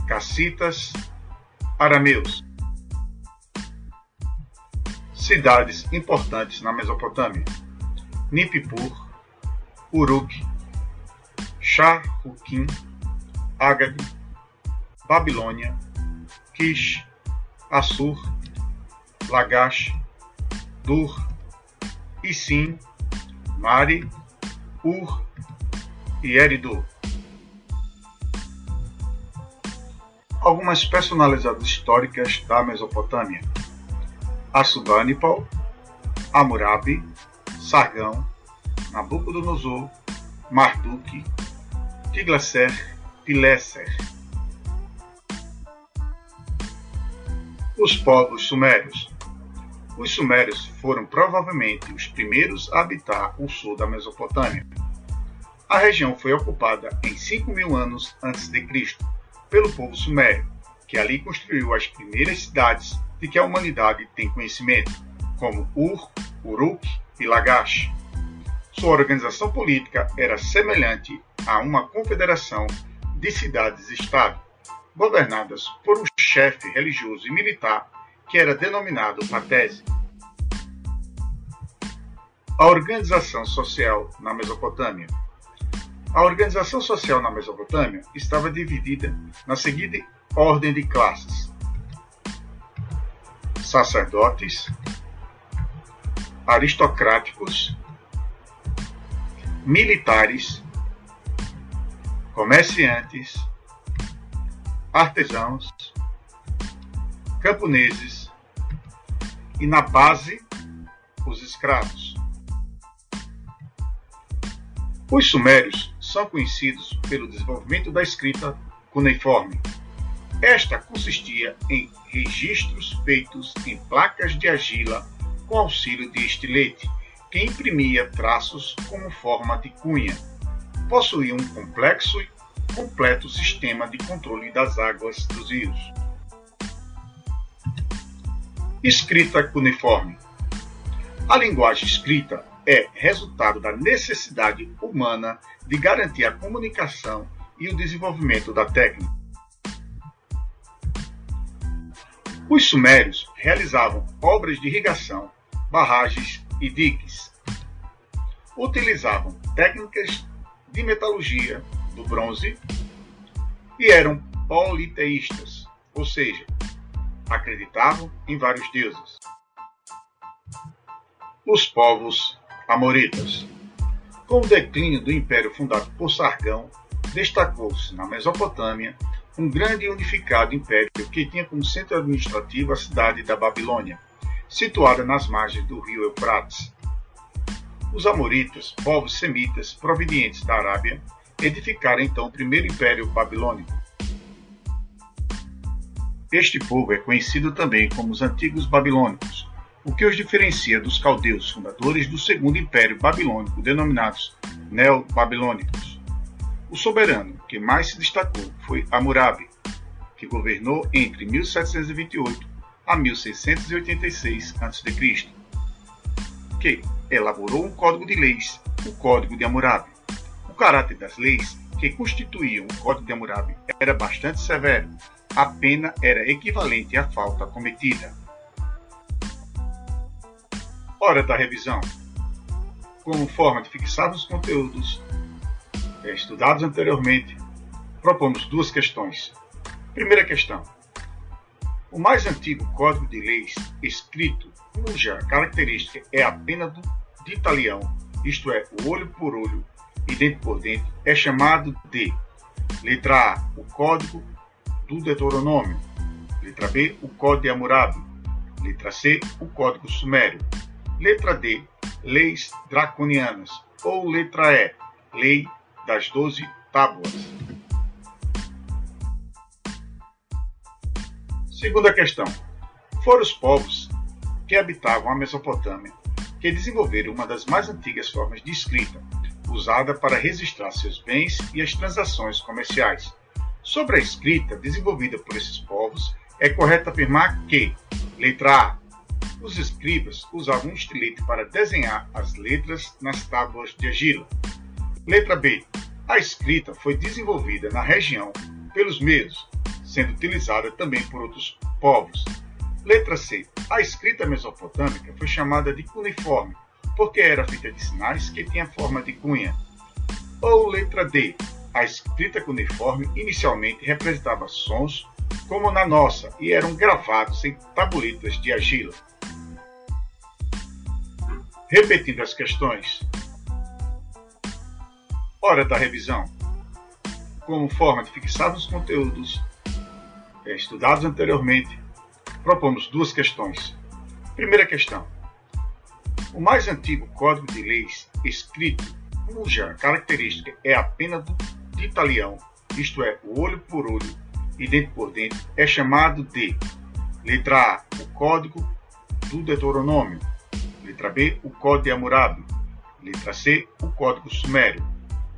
cassitas, arameus. Cidades importantes na Mesopotâmia: Nippur, Uruk, Shah-Rukim, Agad, Babilônia, Kish, Assur, Lagash, Dur, Isim, Mari, Ur e Eridu. Algumas personalidades históricas da Mesopotâmia. Assurbanipal, Hammurabi, Sargão, Nabucodonosor, Marduk, Tiglacer, Pileser. Os povos sumérios. Os sumérios foram provavelmente os primeiros a habitar o sul da Mesopotâmia. A região foi ocupada em 5 mil anos antes de Cristo pelo povo sumério, que ali construiu as primeiras cidades de que a humanidade tem conhecimento, como Ur, Uruk e Lagash. Sua organização política era semelhante a uma confederação de cidades-estado, governadas por um chefe religioso e militar que era denominado Patese. A organização social na Mesopotâmia. A organização social na Mesopotâmia estava dividida na seguinte ordem de classes: sacerdotes, aristocráticos, militares, comerciantes, artesãos, camponeses e, na base, os escravos. Os sumérios são conhecidos pelo desenvolvimento da escrita cuneiforme. Esta consistia em registros feitos em placas de argila com auxílio de estilete, que imprimia traços como forma de cunha. Possuía um complexo e completo sistema de controle das águas dos rios. Escrita cuneiforme. A linguagem escrita é resultado da necessidade humana de garantir a comunicação e o desenvolvimento da técnica. Os sumérios realizavam obras de irrigação, barragens e diques. Utilizavam técnicas de metalurgia do bronze e eram politeístas, ou seja, acreditavam em vários deuses. Os povos amoritas. Com o declínio do império fundado por Sargão, destacou-se na Mesopotâmia um grande e unificado império que tinha como centro administrativo a cidade da Babilônia, situada nas margens do rio Eufrates. Os amoritas, povos semitas provenientes da Arábia, edificaram então o primeiro império babilônico. Este povo é conhecido também como os antigos babilônicos, o que os diferencia dos caldeus fundadores do segundo império babilônico, denominados neo-babilônicos. O soberano que mais se destacou foi Hammurabi, que governou entre 1728 a 1686 a.C., que elaborou um código de leis, o Código de Hammurabi. O caráter das leis que constituíam o Código de Hammurabi era bastante severo. A pena era equivalente à falta cometida. Hora da revisão. Como forma de fixar os conteúdos é, estudados anteriormente, propomos duas questões. Primeira questão: o mais antigo código de leis escrito, cuja característica é a pena do, de talião, isto é, o olho por olho e dente por dente, é chamado de letra A, o Código do Deuteronômio, letra B, o Código de Hammurabi, letra C, o Código Sumério, letra D, Leis Draconianas, ou letra E, Lei das Doze Tábuas. Segunda questão. Foram os povos que habitavam a Mesopotâmia que desenvolveram uma das mais antigas formas de escrita, usada para registrar seus bens e as transações comerciais. Sobre a escrita desenvolvida por esses povos, é correto afirmar que, letra A, os escribas usavam um estilete para desenhar as letras nas tábuas de argila. Letra B, A escrita foi desenvolvida na região pelos mesmos, sendo utilizada também por outros povos. Letra C. A escrita mesopotâmica foi chamada de cuneiforme, porque era feita de sinais que tinham forma de cunha. Ou letra D. A escrita cuneiforme inicialmente representava sons como na nossa e eram gravados em tabuletas de argila. Repetindo as questões. Hora da revisão. Como forma de fixar os conteúdos é, estudados anteriormente, propomos duas questões. Primeira questão. O mais antigo código de leis escrito, cuja característica é a pena do italião, isto é, o olho por olho e dente por dente, é chamado de letra A, o Código do Deuteronômio, letra B, o Código de letra C, o Código Sumério,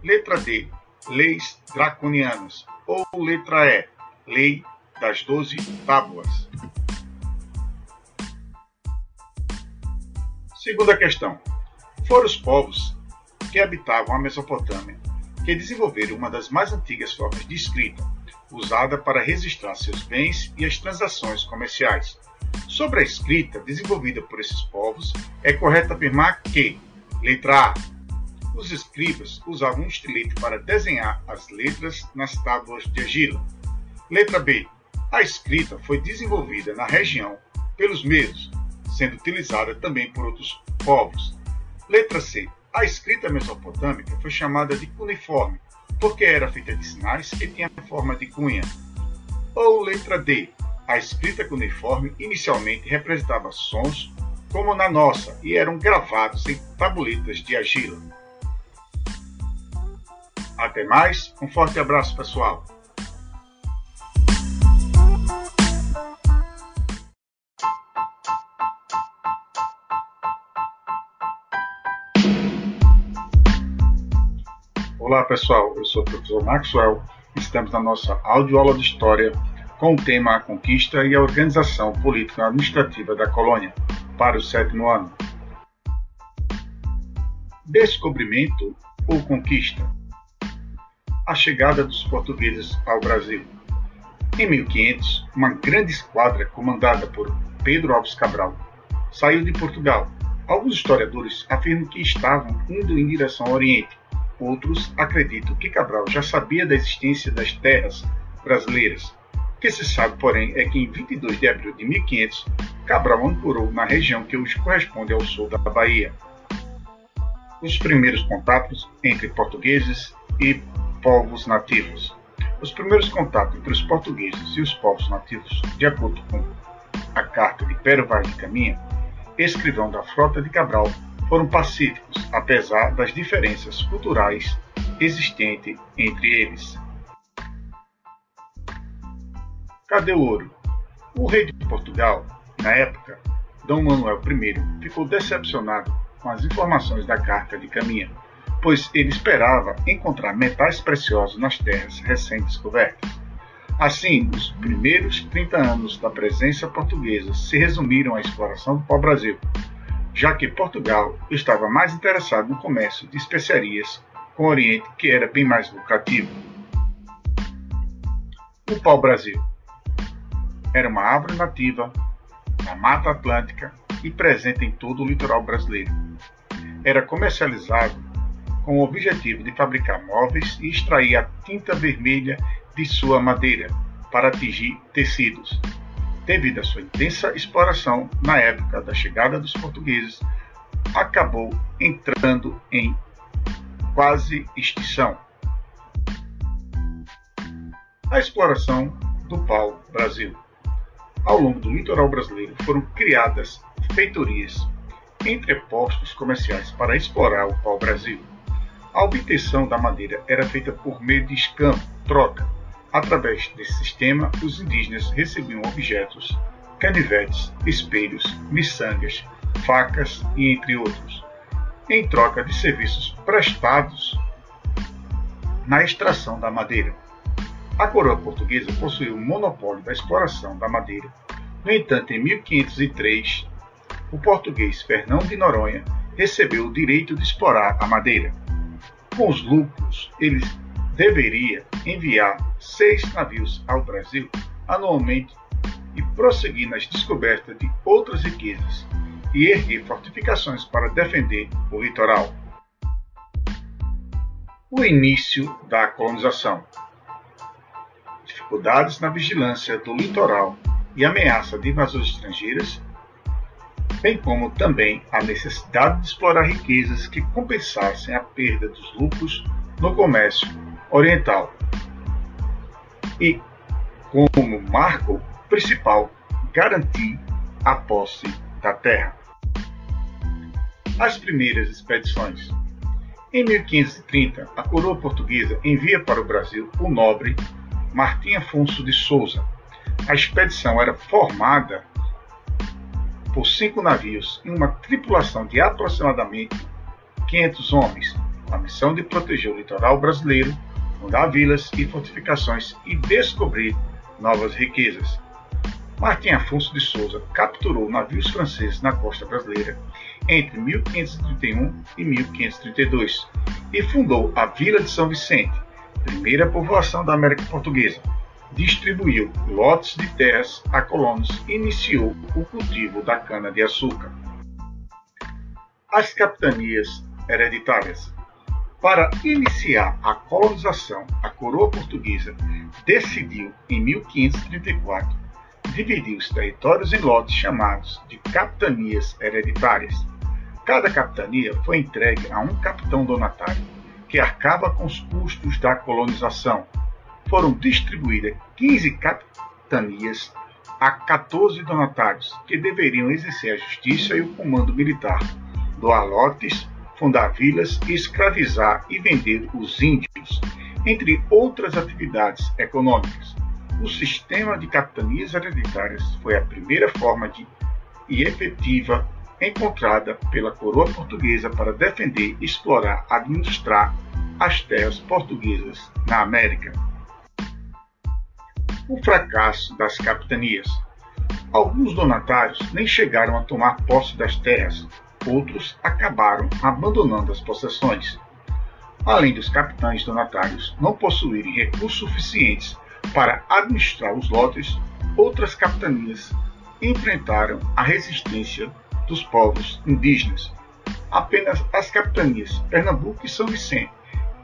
letra D, leis draconianas. Ou letra E, lei das doze tábuas. Segunda questão. Foram os povos que habitavam a Mesopotâmia que desenvolveram uma das mais antigas formas de escrita, usada para registrar seus bens e as transações comerciais. Sobre a escrita desenvolvida por esses povos, é correto afirmar que, letra A, os escribas usavam um estilete para desenhar as letras nas tábuas de argila. Letra B, a escrita foi desenvolvida na região pelos mesmos, sendo utilizada também por outros povos. Letra C. A escrita mesopotâmica foi chamada de cuneiforme, porque era feita de sinais que tinham forma de cunha. Ou letra D. A escrita cuneiforme inicialmente representava sons como na nossa e eram gravados em tabuletas de argila. Até mais, um forte abraço pessoal! Olá pessoal, eu sou o professor Maxwell. Estamos na nossa audioaula de História com o tema A Conquista e a Organização Política Administrativa da Colônia para o sétimo ano. Descobrimento ou conquista? A chegada dos portugueses ao Brasil. Em 1500, uma grande esquadra comandada por Pedro Alves Cabral saiu de Portugal. Alguns historiadores afirmam que estavam indo em direção ao Oriente, Outros acreditam que Cabral já sabia da existência das terras brasileiras. O que se sabe, porém, é que em 22 de abril de 1500, Cabral ancorou na região que hoje corresponde ao sul da Bahia. Os primeiros contatos entre portugueses e povos nativos. Os primeiros contatos entre os portugueses e os povos nativos, de acordo com a carta de Pero Vaz de Caminha, escrivão da frota de Cabral, foram pacíficos, apesar das diferenças culturais existentes entre eles. Cadê o ouro? O rei de Portugal, na época, Dom Manuel I, ficou decepcionado com as informações da Carta de Caminha, pois ele esperava encontrar metais preciosos nas terras recém-descobertas. Assim, os primeiros 30 anos da presença portuguesa se resumiram à exploração do pau-brasil, já que Portugal estava mais interessado no comércio de especiarias com o Oriente, que era bem mais lucrativo. O pau-brasil era uma árvore nativa da Mata Atlântica e presente em todo o litoral brasileiro. Era comercializado com o objetivo de fabricar móveis e extrair a tinta vermelha de sua madeira para atingir tecidos, devido à sua intensa exploração na época da chegada dos portugueses, acabou entrando em quase extinção. A exploração do pau-brasil. Ao longo do litoral brasileiro foram criadas feitorias, entrepostos comerciais para explorar o pau-brasil. A obtenção da madeira era feita por meio de escambo, troca, Através desse sistema, os indígenas recebiam objetos, canivetes, espelhos, miçangas, facas e entre outros, em troca de serviços prestados na extração da madeira. A coroa portuguesa possuiu o monopólio da exploração da madeira. No entanto, em 1503, o português Fernão de Noronha recebeu o direito de explorar a madeira. Com os lucros, ele deveria enviar seis navios ao Brasil anualmente e prosseguir nas descobertas de outras riquezas e erguer fortificações para defender o litoral. O início da colonização. Dificuldades na vigilância do litoral e ameaça de invasões estrangeiras, bem como também a necessidade de explorar riquezas que compensassem a perda dos lucros no comércio oriental. E, como marco principal, garantir a posse da terra. As primeiras expedições. Em 1530, a coroa portuguesa envia para o Brasil o nobre Martim Afonso de Souza. A expedição era formada por cinco navios e uma tripulação de aproximadamente 500 homens, com a missão de proteger o litoral brasileiro, fundar vilas e fortificações e descobrir novas riquezas. Martim Afonso de Souza capturou navios franceses na costa brasileira entre 1531 e 1532 e fundou a Vila de São Vicente, primeira povoação da América Portuguesa. Distribuiu lotes de terras a colonos e iniciou o cultivo da cana-de-açúcar. As capitanias hereditárias. Para iniciar a colonização, a coroa portuguesa decidiu, em 1534, dividiu os territórios em lotes chamados de capitanias hereditárias. Cada capitania foi entregue a um capitão donatário, que arcava com os custos da colonização. Foram distribuídas 15 capitanias a 14 donatários, que deveriam exercer a justiça e o comando militar, doar lotes, fundar vilas, escravizar e vender os índios, entre outras atividades econômicas. O sistema de capitanias hereditárias foi a primeira forma de e efetiva encontrada pela coroa portuguesa para defender, explorar, administrar as terras portuguesas na América. O fracasso das capitanias. Alguns donatários nem chegaram a tomar posse das terras, outros acabaram abandonando as possessões. Além dos capitães donatários não possuírem recursos suficientes para administrar os lotes, outras capitanias enfrentaram a resistência dos povos indígenas. Apenas as capitanias Pernambuco e São Vicente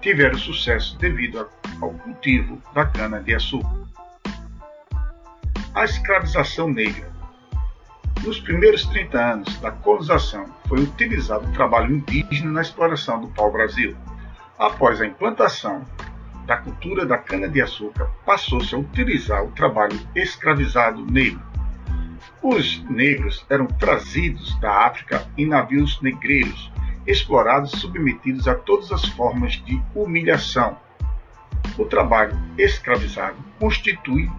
tiveram sucesso devido ao cultivo da cana-de-açúcar. A escravização negra. Nos primeiros 30 anos da colonização, foi utilizado o trabalho indígena na exploração do pau-brasil. Após a implantação da cultura da cana-de-açúcar passou-se a utilizar o trabalho escravizado negro. Os negros eram trazidos da África em navios negreiros, explorados e submetidos a todas as formas de humilhação. O trabalho escravizado constitui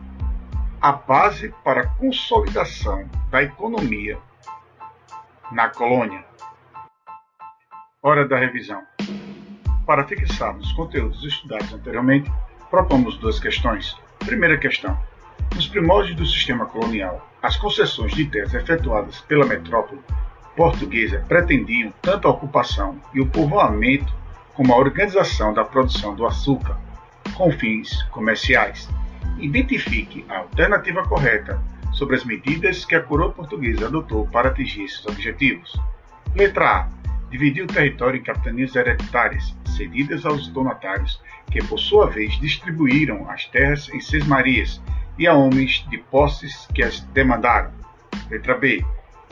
a base para a consolidação da economia na colônia. Hora da revisão. Para fixarmos os conteúdos estudados anteriormente, propomos duas questões. Primeira questão: nos primórdios do sistema colonial, as concessões de terras efetuadas pela metrópole portuguesa pretendiam tanto a ocupação e o povoamento como a organização da produção do açúcar, com fins comerciais. Identifique a alternativa correta sobre as medidas que a coroa portuguesa adotou para atingir esses objetivos. Letra A dividiu o território em capitanias hereditárias, cedidas aos donatários, que por sua vez distribuíram as terras em seis marias e a homens de posses que as demandaram. Letra B.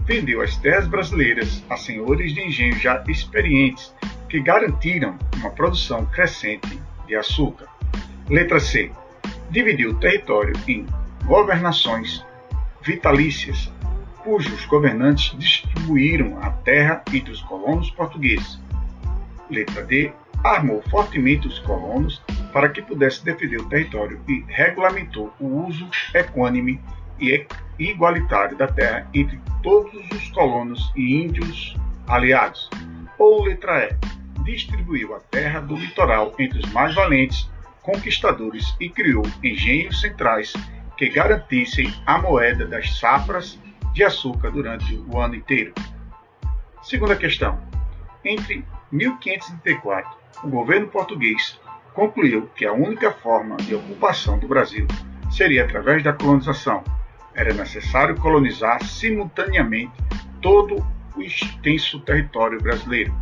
Vendeu as terras brasileiras a senhores de engenho já experientes, que garantiram uma produção crescente de açúcar. Letra C. Dividiu o território em governações vitalícias, cujos governantes distribuíram a terra entre os colonos portugueses. Letra D. Armou fortemente os colonos para que pudesse defender o território e regulamentou o uso equânime e igualitário da terra entre todos os colonos e índios aliados. Ou letra E. Distribuiu a terra do litoral entre os mais valentes conquistadores e criou engenhos centrais que garantissem a moeda das safras de açúcar durante o ano inteiro. Segunda questão. Entre 1534 o governo português concluiu que a única forma de ocupação do Brasil seria através da colonização. Era necessário colonizar simultaneamente todo o extenso território brasileiro.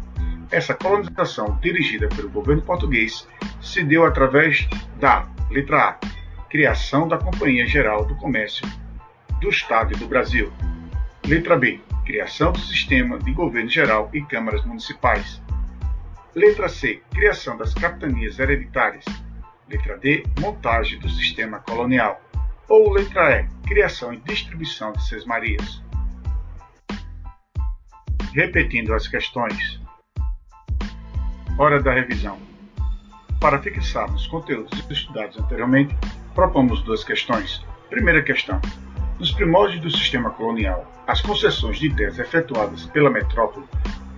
Essa colonização, dirigida pelo governo português, se deu através da letra A, criação da Companhia Geral do Comércio do Estado e do Brasil. Letra B, criação do sistema de governo geral e câmaras municipais. Letra C, criação das capitanias hereditárias. Letra D, montagem do sistema colonial. Ou letra E, criação e distribuição de sesmarias. Repetindo as questões. Hora da revisão. Para fixarmos conteúdos estudados anteriormente, propomos duas questões. Primeira questão. Nos primórdios do sistema colonial, as concessões de terras efetuadas pela metrópole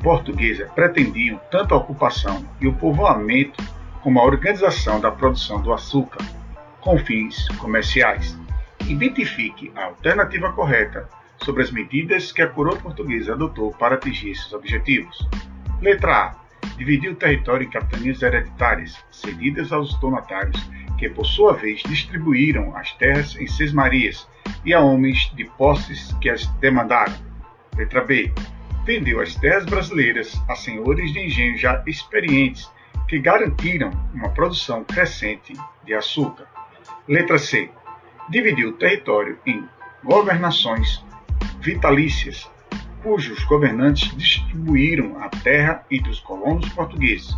portuguesa pretendiam tanto a ocupação e o povoamento como a organização da produção do açúcar com fins comerciais. Identifique a alternativa correta sobre as medidas que a coroa portuguesa adotou para atingir esses objetivos. Letra A. Dividiu o território em capitanias hereditárias, cedidas aos donatários, que por sua vez distribuíram as terras em sesmarias e a homens de posses que as demandaram. Letra B. Vendeu as terras brasileiras a senhores de engenho já experientes que garantiram uma produção crescente de açúcar. Letra C. Dividiu o território em governações vitalícias, cujos governantes distribuíram a terra entre os colonos portugueses.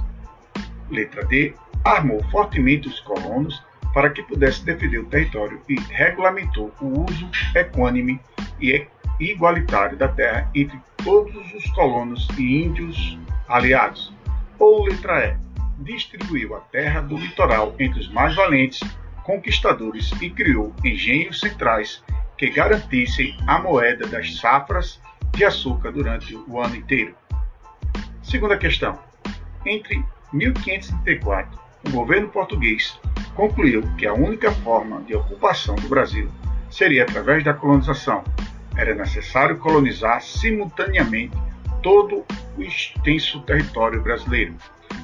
Letra D. Armou fortemente os colonos para que pudesse defender o território e regulamentou o uso equânime e igualitário da terra entre todos os colonos e índios aliados. Ou letra E. Distribuiu a terra do litoral entre os mais valentes conquistadores e criou engenhos centrais que garantissem a moeda das safras de açúcar durante o ano inteiro. Segunda questão. Entre 1534, o governo português concluiu que a única forma de ocupação do Brasil seria através da colonização. Era necessário colonizar simultaneamente todo o extenso território brasileiro.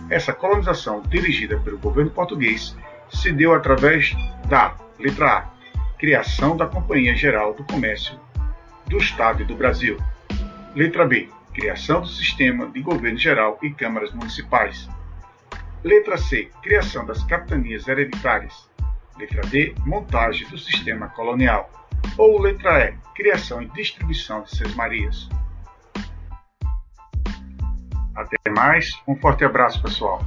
Essa colonização, dirigida pelo governo português, se deu através da letra A, criação da Companhia Geral do Comércio do Estado do Brasil. Letra B, criação do sistema de governo geral e câmaras municipais. Letra C, criação das capitanias hereditárias. Letra D, montagem do sistema colonial. Ou letra E, criação e distribuição de sesmarias. Até mais, um forte abraço, pessoal.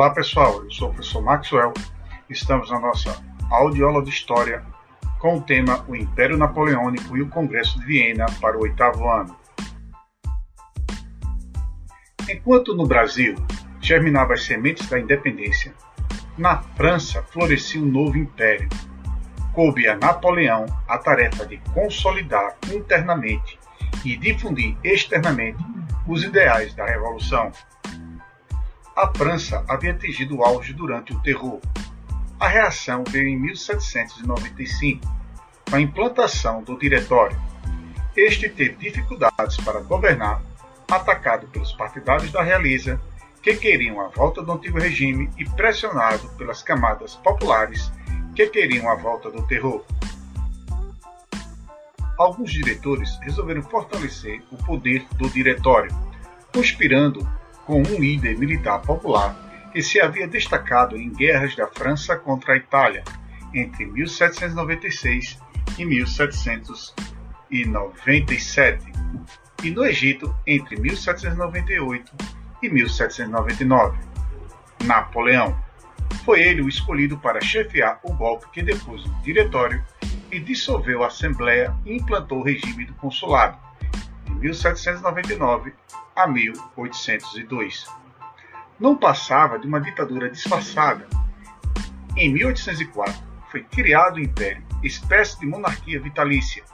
Olá pessoal, eu sou o professor Maxwell. Estamos na nossa audioaula de História com o tema O Império Napoleônico e o Congresso de Viena para o oitavo ano. Enquanto no Brasil germinavam as sementes da independência, na França florescia um novo império. Coube a Napoleão a tarefa de consolidar internamente e difundir externamente os ideais da Revolução a França havia atingido o auge durante o terror. A reação veio em 1795, com a implantação do Diretório. Este teve dificuldades para governar, atacado pelos partidários da realeza, que queriam a volta do antigo regime e pressionado pelas camadas populares que queriam a volta do terror. Alguns diretores resolveram fortalecer o poder do diretório, conspirando com um líder militar popular que se havia destacado em guerras da França contra a Itália entre 1796 e 1797 e no Egito entre 1798 e 1799. Napoleão. Foi ele o escolhido para chefiar o golpe que depois o diretório e dissolveu a Assembleia e implantou o regime do consulado. Em 1799, a 1802. Não passava de uma ditadura disfarçada. Em 1804, foi criado o Império, espécie de monarquia vitalícia.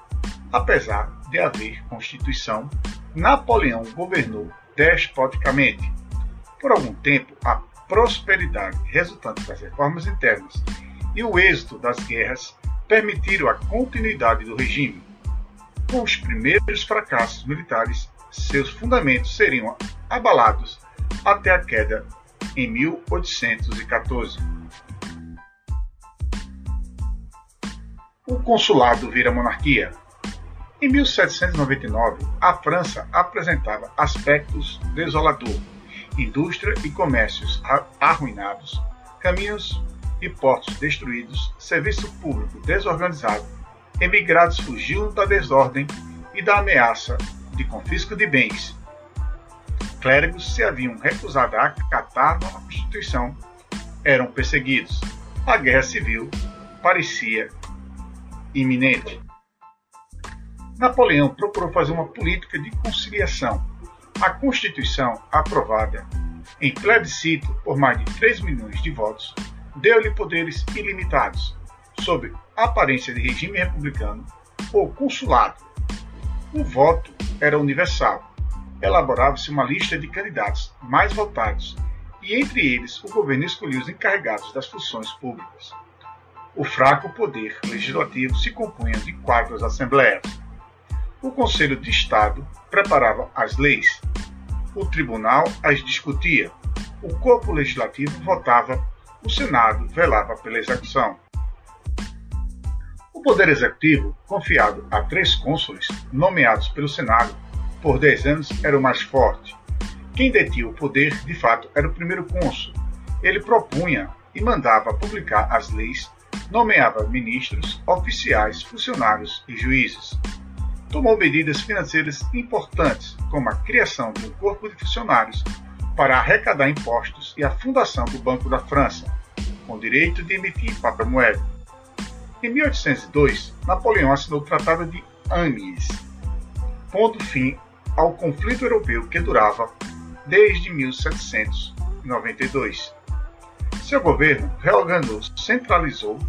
Apesar de haver Constituição, Napoleão governou despoticamente. Por algum tempo, a prosperidade resultante das reformas internas e o êxito das guerras permitiram a continuidade do regime. Com os primeiros fracassos militares, seus fundamentos seriam abalados até a queda em 1814. O consulado vira monarquia. Em 1799, a França apresentava aspectos desolador: indústria e comércios arruinados, caminhos e portos destruídos, serviço público desorganizado, emigrados fugiam da desordem e da ameaça de confisco de bens. Clérigos se haviam recusado a acatar a Constituição eram perseguidos. A guerra civil parecia iminente. Napoleão procurou fazer uma política de conciliação. A Constituição, aprovada em plebiscito por mais de 3 milhões de votos, deu-lhe poderes ilimitados, sob aparência de regime republicano ou consulado. O voto era universal. Elaborava-se uma lista de candidatos mais votados e entre eles o governo escolhia os encarregados das funções públicas. O fraco poder legislativo se compunha de quatro assembleias o Conselho de Estado preparava as leis, o Tribunal as discutia, o Corpo Legislativo votava, o Senado velava pela execução. O Poder Executivo, confiado a três cônsules, nomeados pelo Senado, por dez anos era o mais forte. Quem detinha o poder, de fato, era o primeiro cônsul. Ele propunha e mandava publicar as leis, nomeava ministros, oficiais, funcionários e juízes tomou medidas financeiras importantes, como a criação de um corpo de funcionários para arrecadar impostos e a fundação do Banco da França, com direito de emitir papel moeda. Em 1802, Napoleão assinou o Tratado de Amiens, pondo fim ao conflito europeu que durava desde 1792. Seu governo reorganizou, centralizou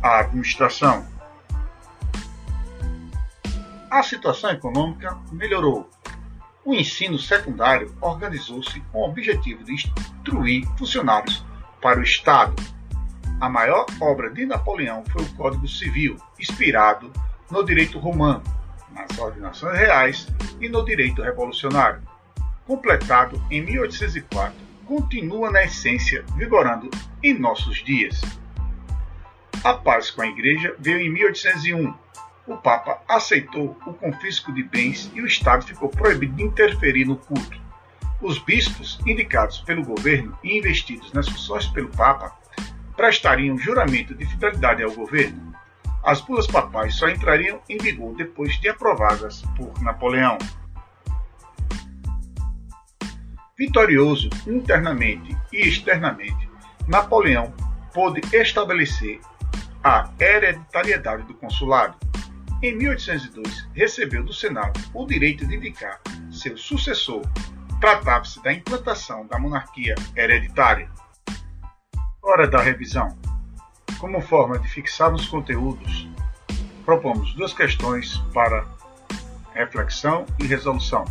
a administração a situação econômica melhorou. O ensino secundário organizou-se com o objetivo de instruir funcionários para o Estado. A maior obra de Napoleão foi o Código Civil, inspirado no direito romano, nas ordenações reais e no direito revolucionário. Completado em 1804, continua na essência vigorando em nossos dias. A paz com a Igreja veio em 1801 o Papa aceitou o confisco de bens e o Estado ficou proibido de interferir no culto. Os bispos, indicados pelo governo e investidos nas funções pelo Papa, prestariam juramento de fidelidade ao governo. As bulas papais só entrariam em vigor depois de aprovadas por Napoleão. Vitorioso internamente e externamente, Napoleão pôde estabelecer a hereditariedade do consulado em 1802, recebeu do Senado o direito de indicar seu sucessor. Tratava-se da implantação da monarquia hereditária. Hora da revisão. Como forma de fixar os conteúdos, propomos duas questões para reflexão e resolução.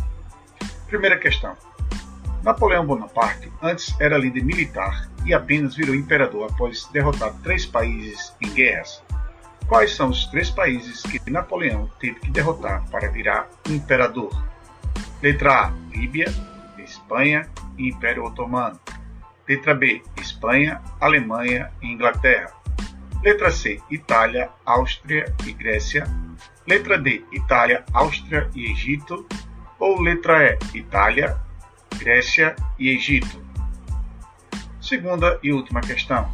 Primeira questão. Napoleão Bonaparte antes era líder militar e apenas virou imperador após derrotar três países em guerras Quais são os três países que Napoleão teve que derrotar para virar imperador? Letra A: Líbia, Espanha e Império Otomano. Letra B: Espanha, Alemanha e Inglaterra. Letra C: Itália, Áustria e Grécia. Letra D: Itália, Áustria e Egito. Ou letra E: Itália, Grécia e Egito. Segunda e última questão.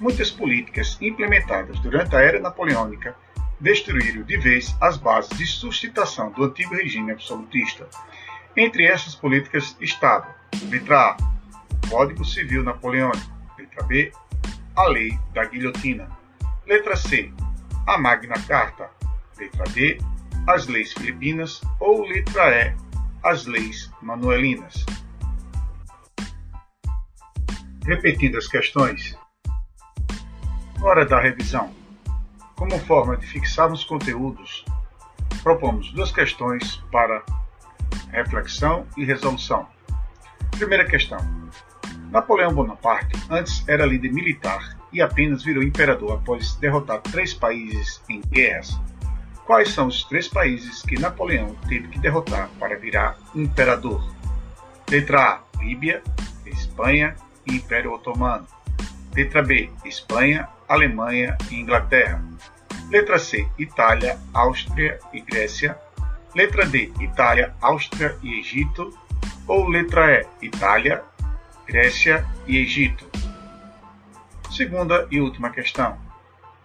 Muitas políticas implementadas durante a era napoleônica destruíram de vez as bases de sustentação do antigo regime absolutista. Entre essas políticas estavam: letra A, Código Civil Napoleônico, letra B, a Lei da Guilhotina, letra C, a Magna Carta, letra D, as leis filipinas ou letra E, as leis manuelinas. Repetindo as questões, Hora da revisão. Como forma de fixarmos conteúdos, propomos duas questões para reflexão e resolução. Primeira questão. Napoleão Bonaparte antes era líder militar e apenas virou imperador após derrotar três países em guerras. Quais são os três países que Napoleão teve que derrotar para virar imperador? Letra A: Líbia, Espanha e Império Otomano. Letra B: Espanha, Alemanha e Inglaterra. Letra C: Itália, Áustria e Grécia. Letra D: Itália, Áustria e Egito. Ou letra E: Itália, Grécia e Egito. Segunda e última questão.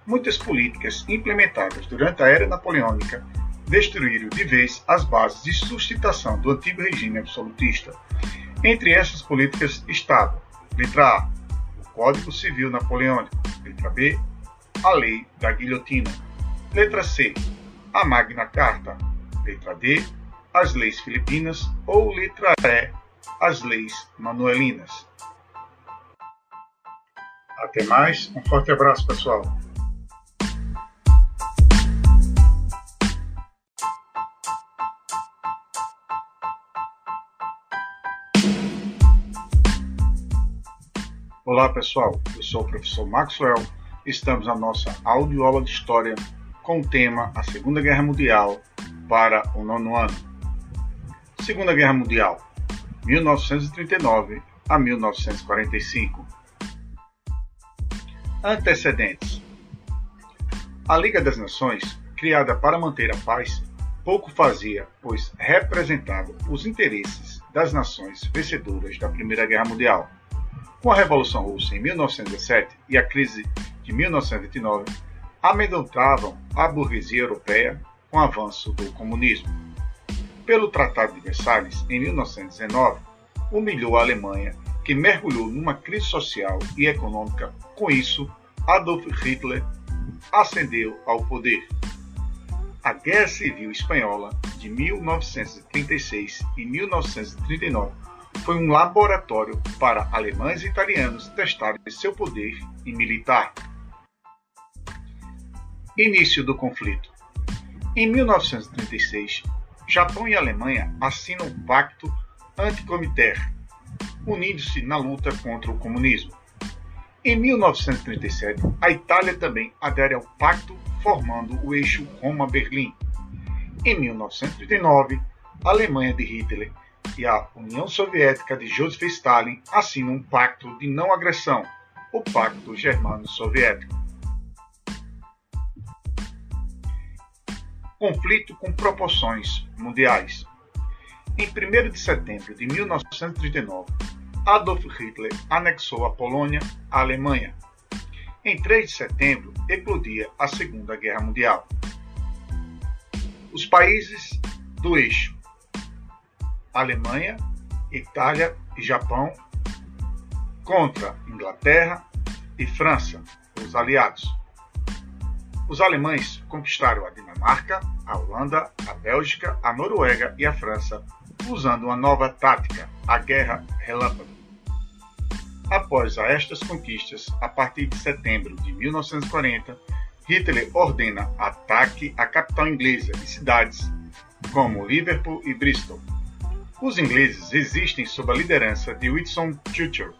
Muitas políticas implementadas durante a era napoleônica destruíram de vez as bases de sustentação do antigo regime absolutista. Entre essas políticas estavam: letra A, o Código Civil Napoleônico, letra B, a Lei da Guilhotina, letra C, a Magna Carta, letra D, as leis filipinas ou letra E, as leis manuelinas. Até mais, um forte abraço, pessoal. Olá pessoal, eu sou o professor Maxwell. Estamos na nossa audioaula de História com o tema A Segunda Guerra Mundial para o nono ano. Segunda Guerra Mundial, 1939 a 1945. Antecedentes: A Liga das Nações, criada para manter a paz, pouco fazia, pois representava os interesses das nações vencedoras da Primeira Guerra Mundial. Com a Revolução Russa em 1917 e a crise de 1929, amedrontavam a burguesia europeia com o avanço do comunismo. Pelo Tratado de Versalhes, em 1919, humilhou a Alemanha, que mergulhou numa crise social e econômica. Com isso, Adolf Hitler ascendeu ao poder. A Guerra Civil Espanhola de 1936 e 1939 foi um laboratório para alemães e italianos testarem seu poder e militar. Início do conflito. Em 1936, Japão e Alemanha assinam o Pacto Anticomiter, unindo-se na luta contra o comunismo. Em 1937, a Itália também adere ao pacto, formando o eixo Roma-Berlim. Em 1939, a Alemanha de Hitler e a União Soviética de Joseph Stalin assinam um pacto de não agressão, o Pacto Germano-Soviético. Conflito com proporções mundiais. Em 1 de setembro de 1939, Adolf Hitler anexou a Polônia à Alemanha. Em 3 de setembro, eclodia a Segunda Guerra Mundial. Os países do eixo Alemanha, Itália e Japão contra Inglaterra e França, os aliados. Os alemães conquistaram a Dinamarca, a Holanda, a Bélgica, a Noruega e a França, usando uma nova tática, a Guerra Relâmpago. Após estas conquistas, a partir de setembro de 1940, Hitler ordena ataque à capital inglesa e cidades como Liverpool e Bristol, os ingleses resistem sob a liderança de Winston Churchill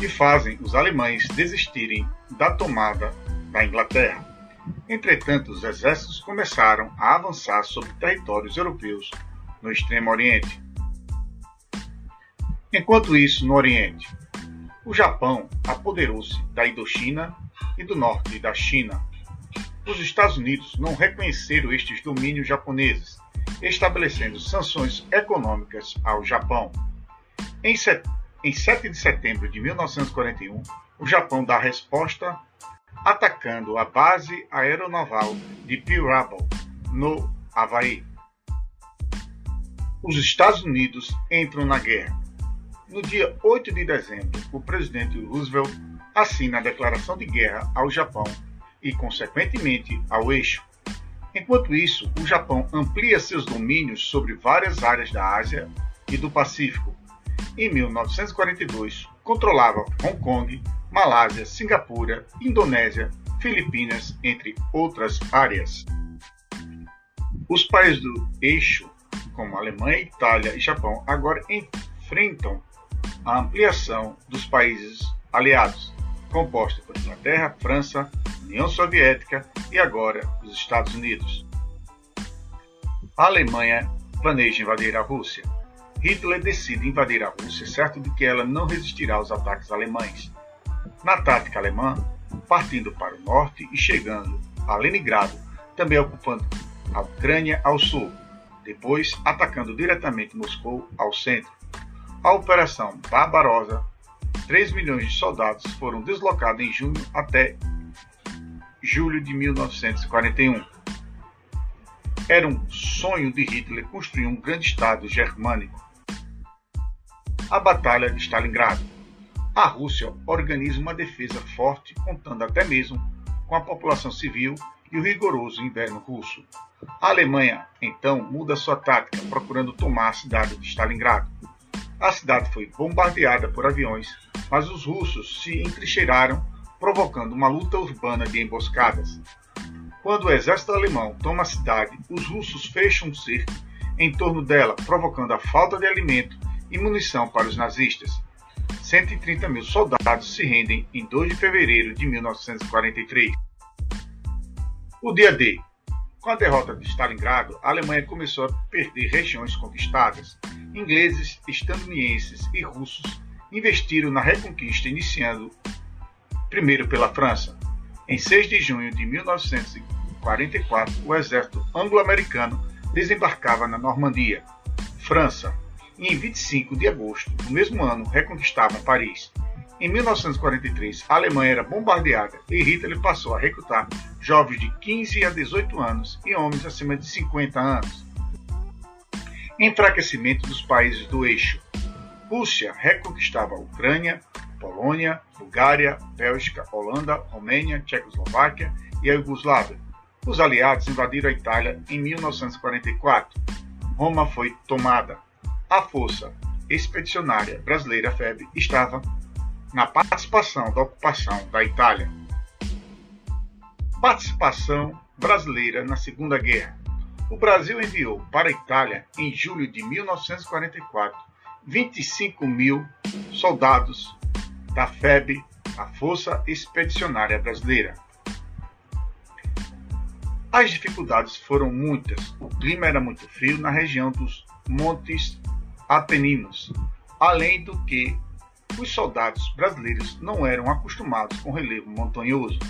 e fazem os alemães desistirem da tomada da Inglaterra. Entretanto, os exércitos começaram a avançar sobre territórios europeus no Extremo Oriente. Enquanto isso, no Oriente, o Japão apoderou-se da Indochina e do norte da China. Os Estados Unidos não reconheceram estes domínios japoneses estabelecendo sanções econômicas ao Japão. Em, set... em 7 de setembro de 1941, o Japão dá resposta atacando a base aeronaval de Pearl no Havaí. Os Estados Unidos entram na guerra. No dia 8 de dezembro, o presidente Roosevelt assina a declaração de guerra ao Japão e, consequentemente, ao eixo. Enquanto isso, o Japão amplia seus domínios sobre várias áreas da Ásia e do Pacífico. Em 1942, controlava Hong Kong, Malásia, Singapura, Indonésia, Filipinas, entre outras áreas. Os países do eixo, como Alemanha, Itália e Japão, agora enfrentam a ampliação dos países aliados, composta por Inglaterra, França, União Soviética e agora os Estados Unidos. A Alemanha planeja invadir a Rússia. Hitler decide invadir a Rússia, certo de que ela não resistirá aos ataques alemães. Na tática alemã, partindo para o norte e chegando a Leningrado, também ocupando a Ucrânia ao sul, depois atacando diretamente Moscou ao centro. A Operação Barbarossa, 3 milhões de soldados foram deslocados em junho até julho de 1941. Era um sonho de Hitler construir um grande Estado germânico. A Batalha de Stalingrado. A Rússia organiza uma defesa forte, contando até mesmo com a população civil e o rigoroso inverno russo. A Alemanha, então, muda sua tática, procurando tomar a cidade de Stalingrado. A cidade foi bombardeada por aviões, mas os russos se entrincheiraram, provocando uma luta urbana de emboscadas. Quando o exército alemão toma a cidade, os russos fecham um cerco em torno dela, provocando a falta de alimento e munição para os nazistas. 130 mil soldados se rendem em 2 de fevereiro de 1943. O dia D. Com a derrota de Stalingrado, a Alemanha começou a perder regiões conquistadas. Ingleses, estadunidenses e russos investiram na reconquista, iniciando primeiro pela França. Em 6 de junho de 1944, o exército anglo-americano desembarcava na Normandia, França, e em 25 de agosto do mesmo ano reconquistavam Paris. Em 1943, a Alemanha era bombardeada e Hitler passou a recrutar jovens de 15 a 18 anos e homens acima de 50 anos. Enfraquecimento dos países do eixo. Rússia reconquistava a Ucrânia, Polônia, Bulgária, Bélgica, Holanda, Romênia, Tchecoslováquia e a Iugoslávia. Os aliados invadiram a Itália em 1944. Roma foi tomada. A Força Expedicionária Brasileira FEB estava na participação da ocupação da Itália. Participação brasileira na Segunda Guerra. O Brasil enviou para a Itália, em julho de 1944, 25 mil soldados da FEB, a Força Expedicionária Brasileira. As dificuldades foram muitas. O clima era muito frio na região dos Montes Apeninos, além do que os soldados brasileiros não eram acostumados com relevo montanhoso.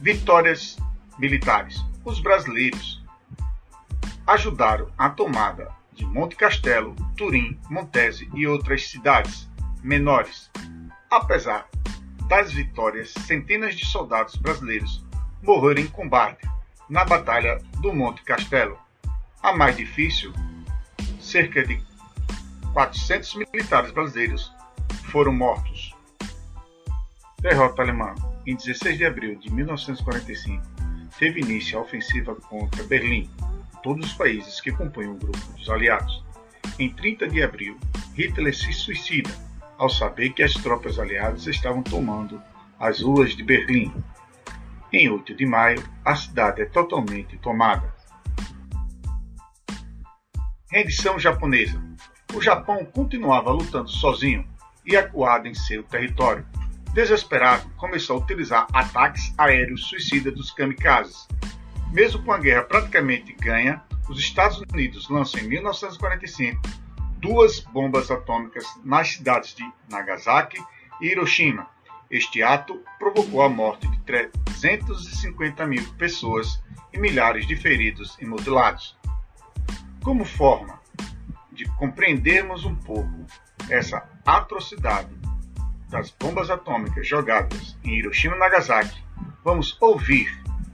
Vitórias militares. Os brasileiros ajudaram a tomada de Monte Castelo, Turim, Montese e outras cidades menores. Apesar das vitórias, centenas de soldados brasileiros morreram em combate na Batalha do Monte Castelo. A mais difícil, cerca de 400 militares brasileiros foram mortos. Derrota alemã. Em 16 de abril de 1945, teve início a ofensiva contra Berlim, todos os países que compõem o grupo dos aliados. Em 30 de abril, Hitler se suicida ao saber que as tropas aliadas estavam tomando as ruas de Berlim. Em 8 de maio, a cidade é totalmente tomada. Rendição japonesa. O Japão continuava lutando sozinho e acuado em seu território. Desesperado, começou a utilizar ataques aéreos suicidas dos kamikazes. Mesmo com a guerra praticamente ganha, os Estados Unidos lançam em 1945 duas bombas atômicas nas cidades de Nagasaki e Hiroshima. Este ato provocou a morte de 350 mil pessoas e milhares de feridos e mutilados. Como forma de compreendermos um pouco essa atrocidade das bombas atômicas jogadas em Hiroshima e Nagasaki, vamos ouvir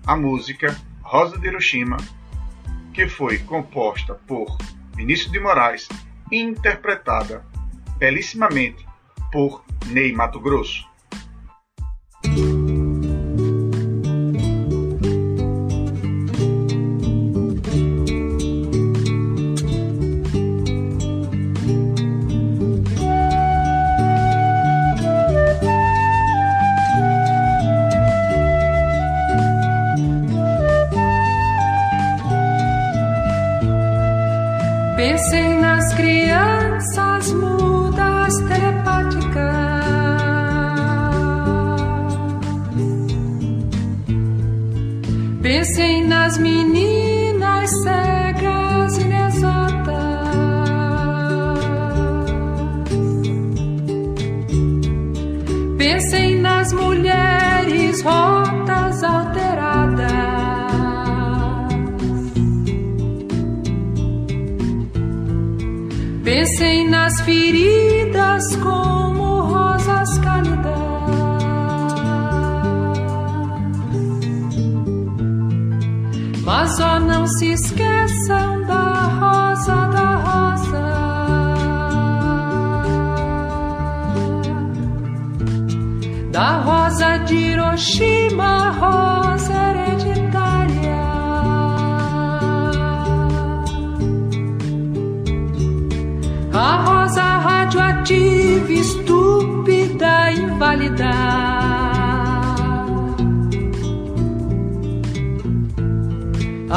a música Rosa de Hiroshima, que foi composta por Vinícius de Moraes e interpretada belíssimamente por Ney Mato Grosso.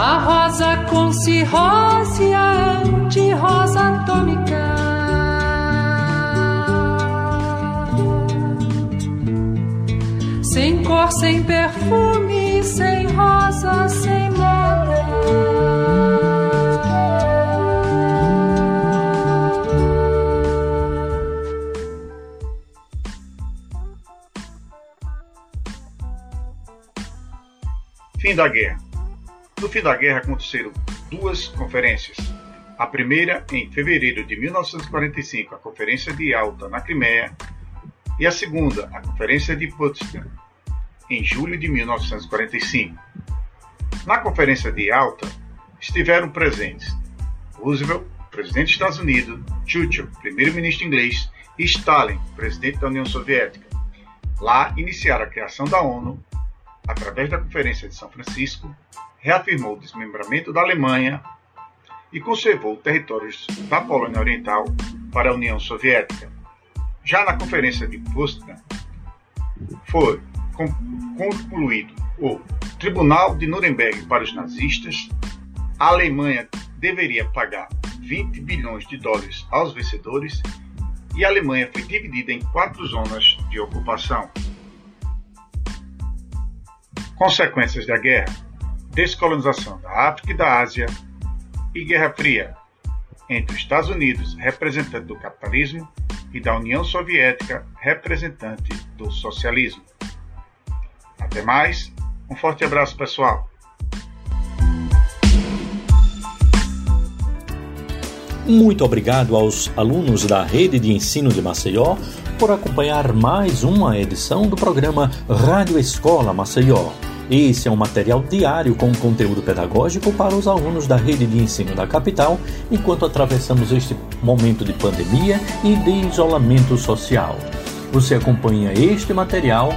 A rosa com cirrose, a anti-rosa atômica. Sem cor, sem perfume, sem rosa, sem nada. Fim da guerra. No fim da guerra aconteceram duas conferências. A primeira em fevereiro de 1945, a Conferência de Alta na Crimeia, e a segunda, a Conferência de Potsdam, em julho de 1945. Na Conferência de Alta estiveram presentes Roosevelt, presidente dos Estados Unidos, Churchill, primeiro-ministro inglês, e Stalin, presidente da União Soviética. Lá iniciaram a criação da ONU através da Conferência de São Francisco reafirmou o desmembramento da Alemanha e conservou territórios da Polônia Oriental para a União Soviética. Já na Conferência de Potsdam, foi concluído o Tribunal de Nuremberg para os nazistas, a Alemanha deveria pagar 20 bilhões de dólares aos vencedores e a Alemanha foi dividida em quatro zonas de ocupação. Consequências da guerra descolonização da África e da Ásia e Guerra Fria entre os Estados Unidos, representante do capitalismo, e da União Soviética, representante do socialismo. Até mais, um forte abraço pessoal. Muito obrigado aos alunos da Rede de Ensino de Maceió por acompanhar mais uma edição do programa Rádio Escola Maceió. Esse é um material diário com conteúdo pedagógico para os alunos da rede de ensino da capital, enquanto atravessamos este momento de pandemia e de isolamento social. Você acompanha este material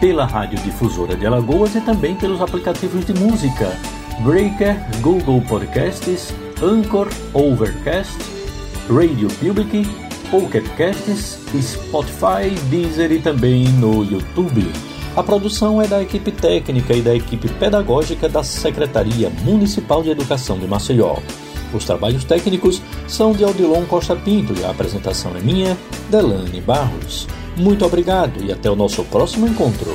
pela Rádio Difusora de Alagoas e também pelos aplicativos de música Breaker, Google Podcasts, Anchor, Overcast, Radio Public, Pocket Casts, Spotify, Deezer e também no YouTube. A produção é da equipe técnica e da equipe pedagógica da Secretaria Municipal de Educação de Maceió. Os trabalhos técnicos são de Odilon Costa Pinto e a apresentação é minha, Delane Barros. Muito obrigado e até o nosso próximo encontro.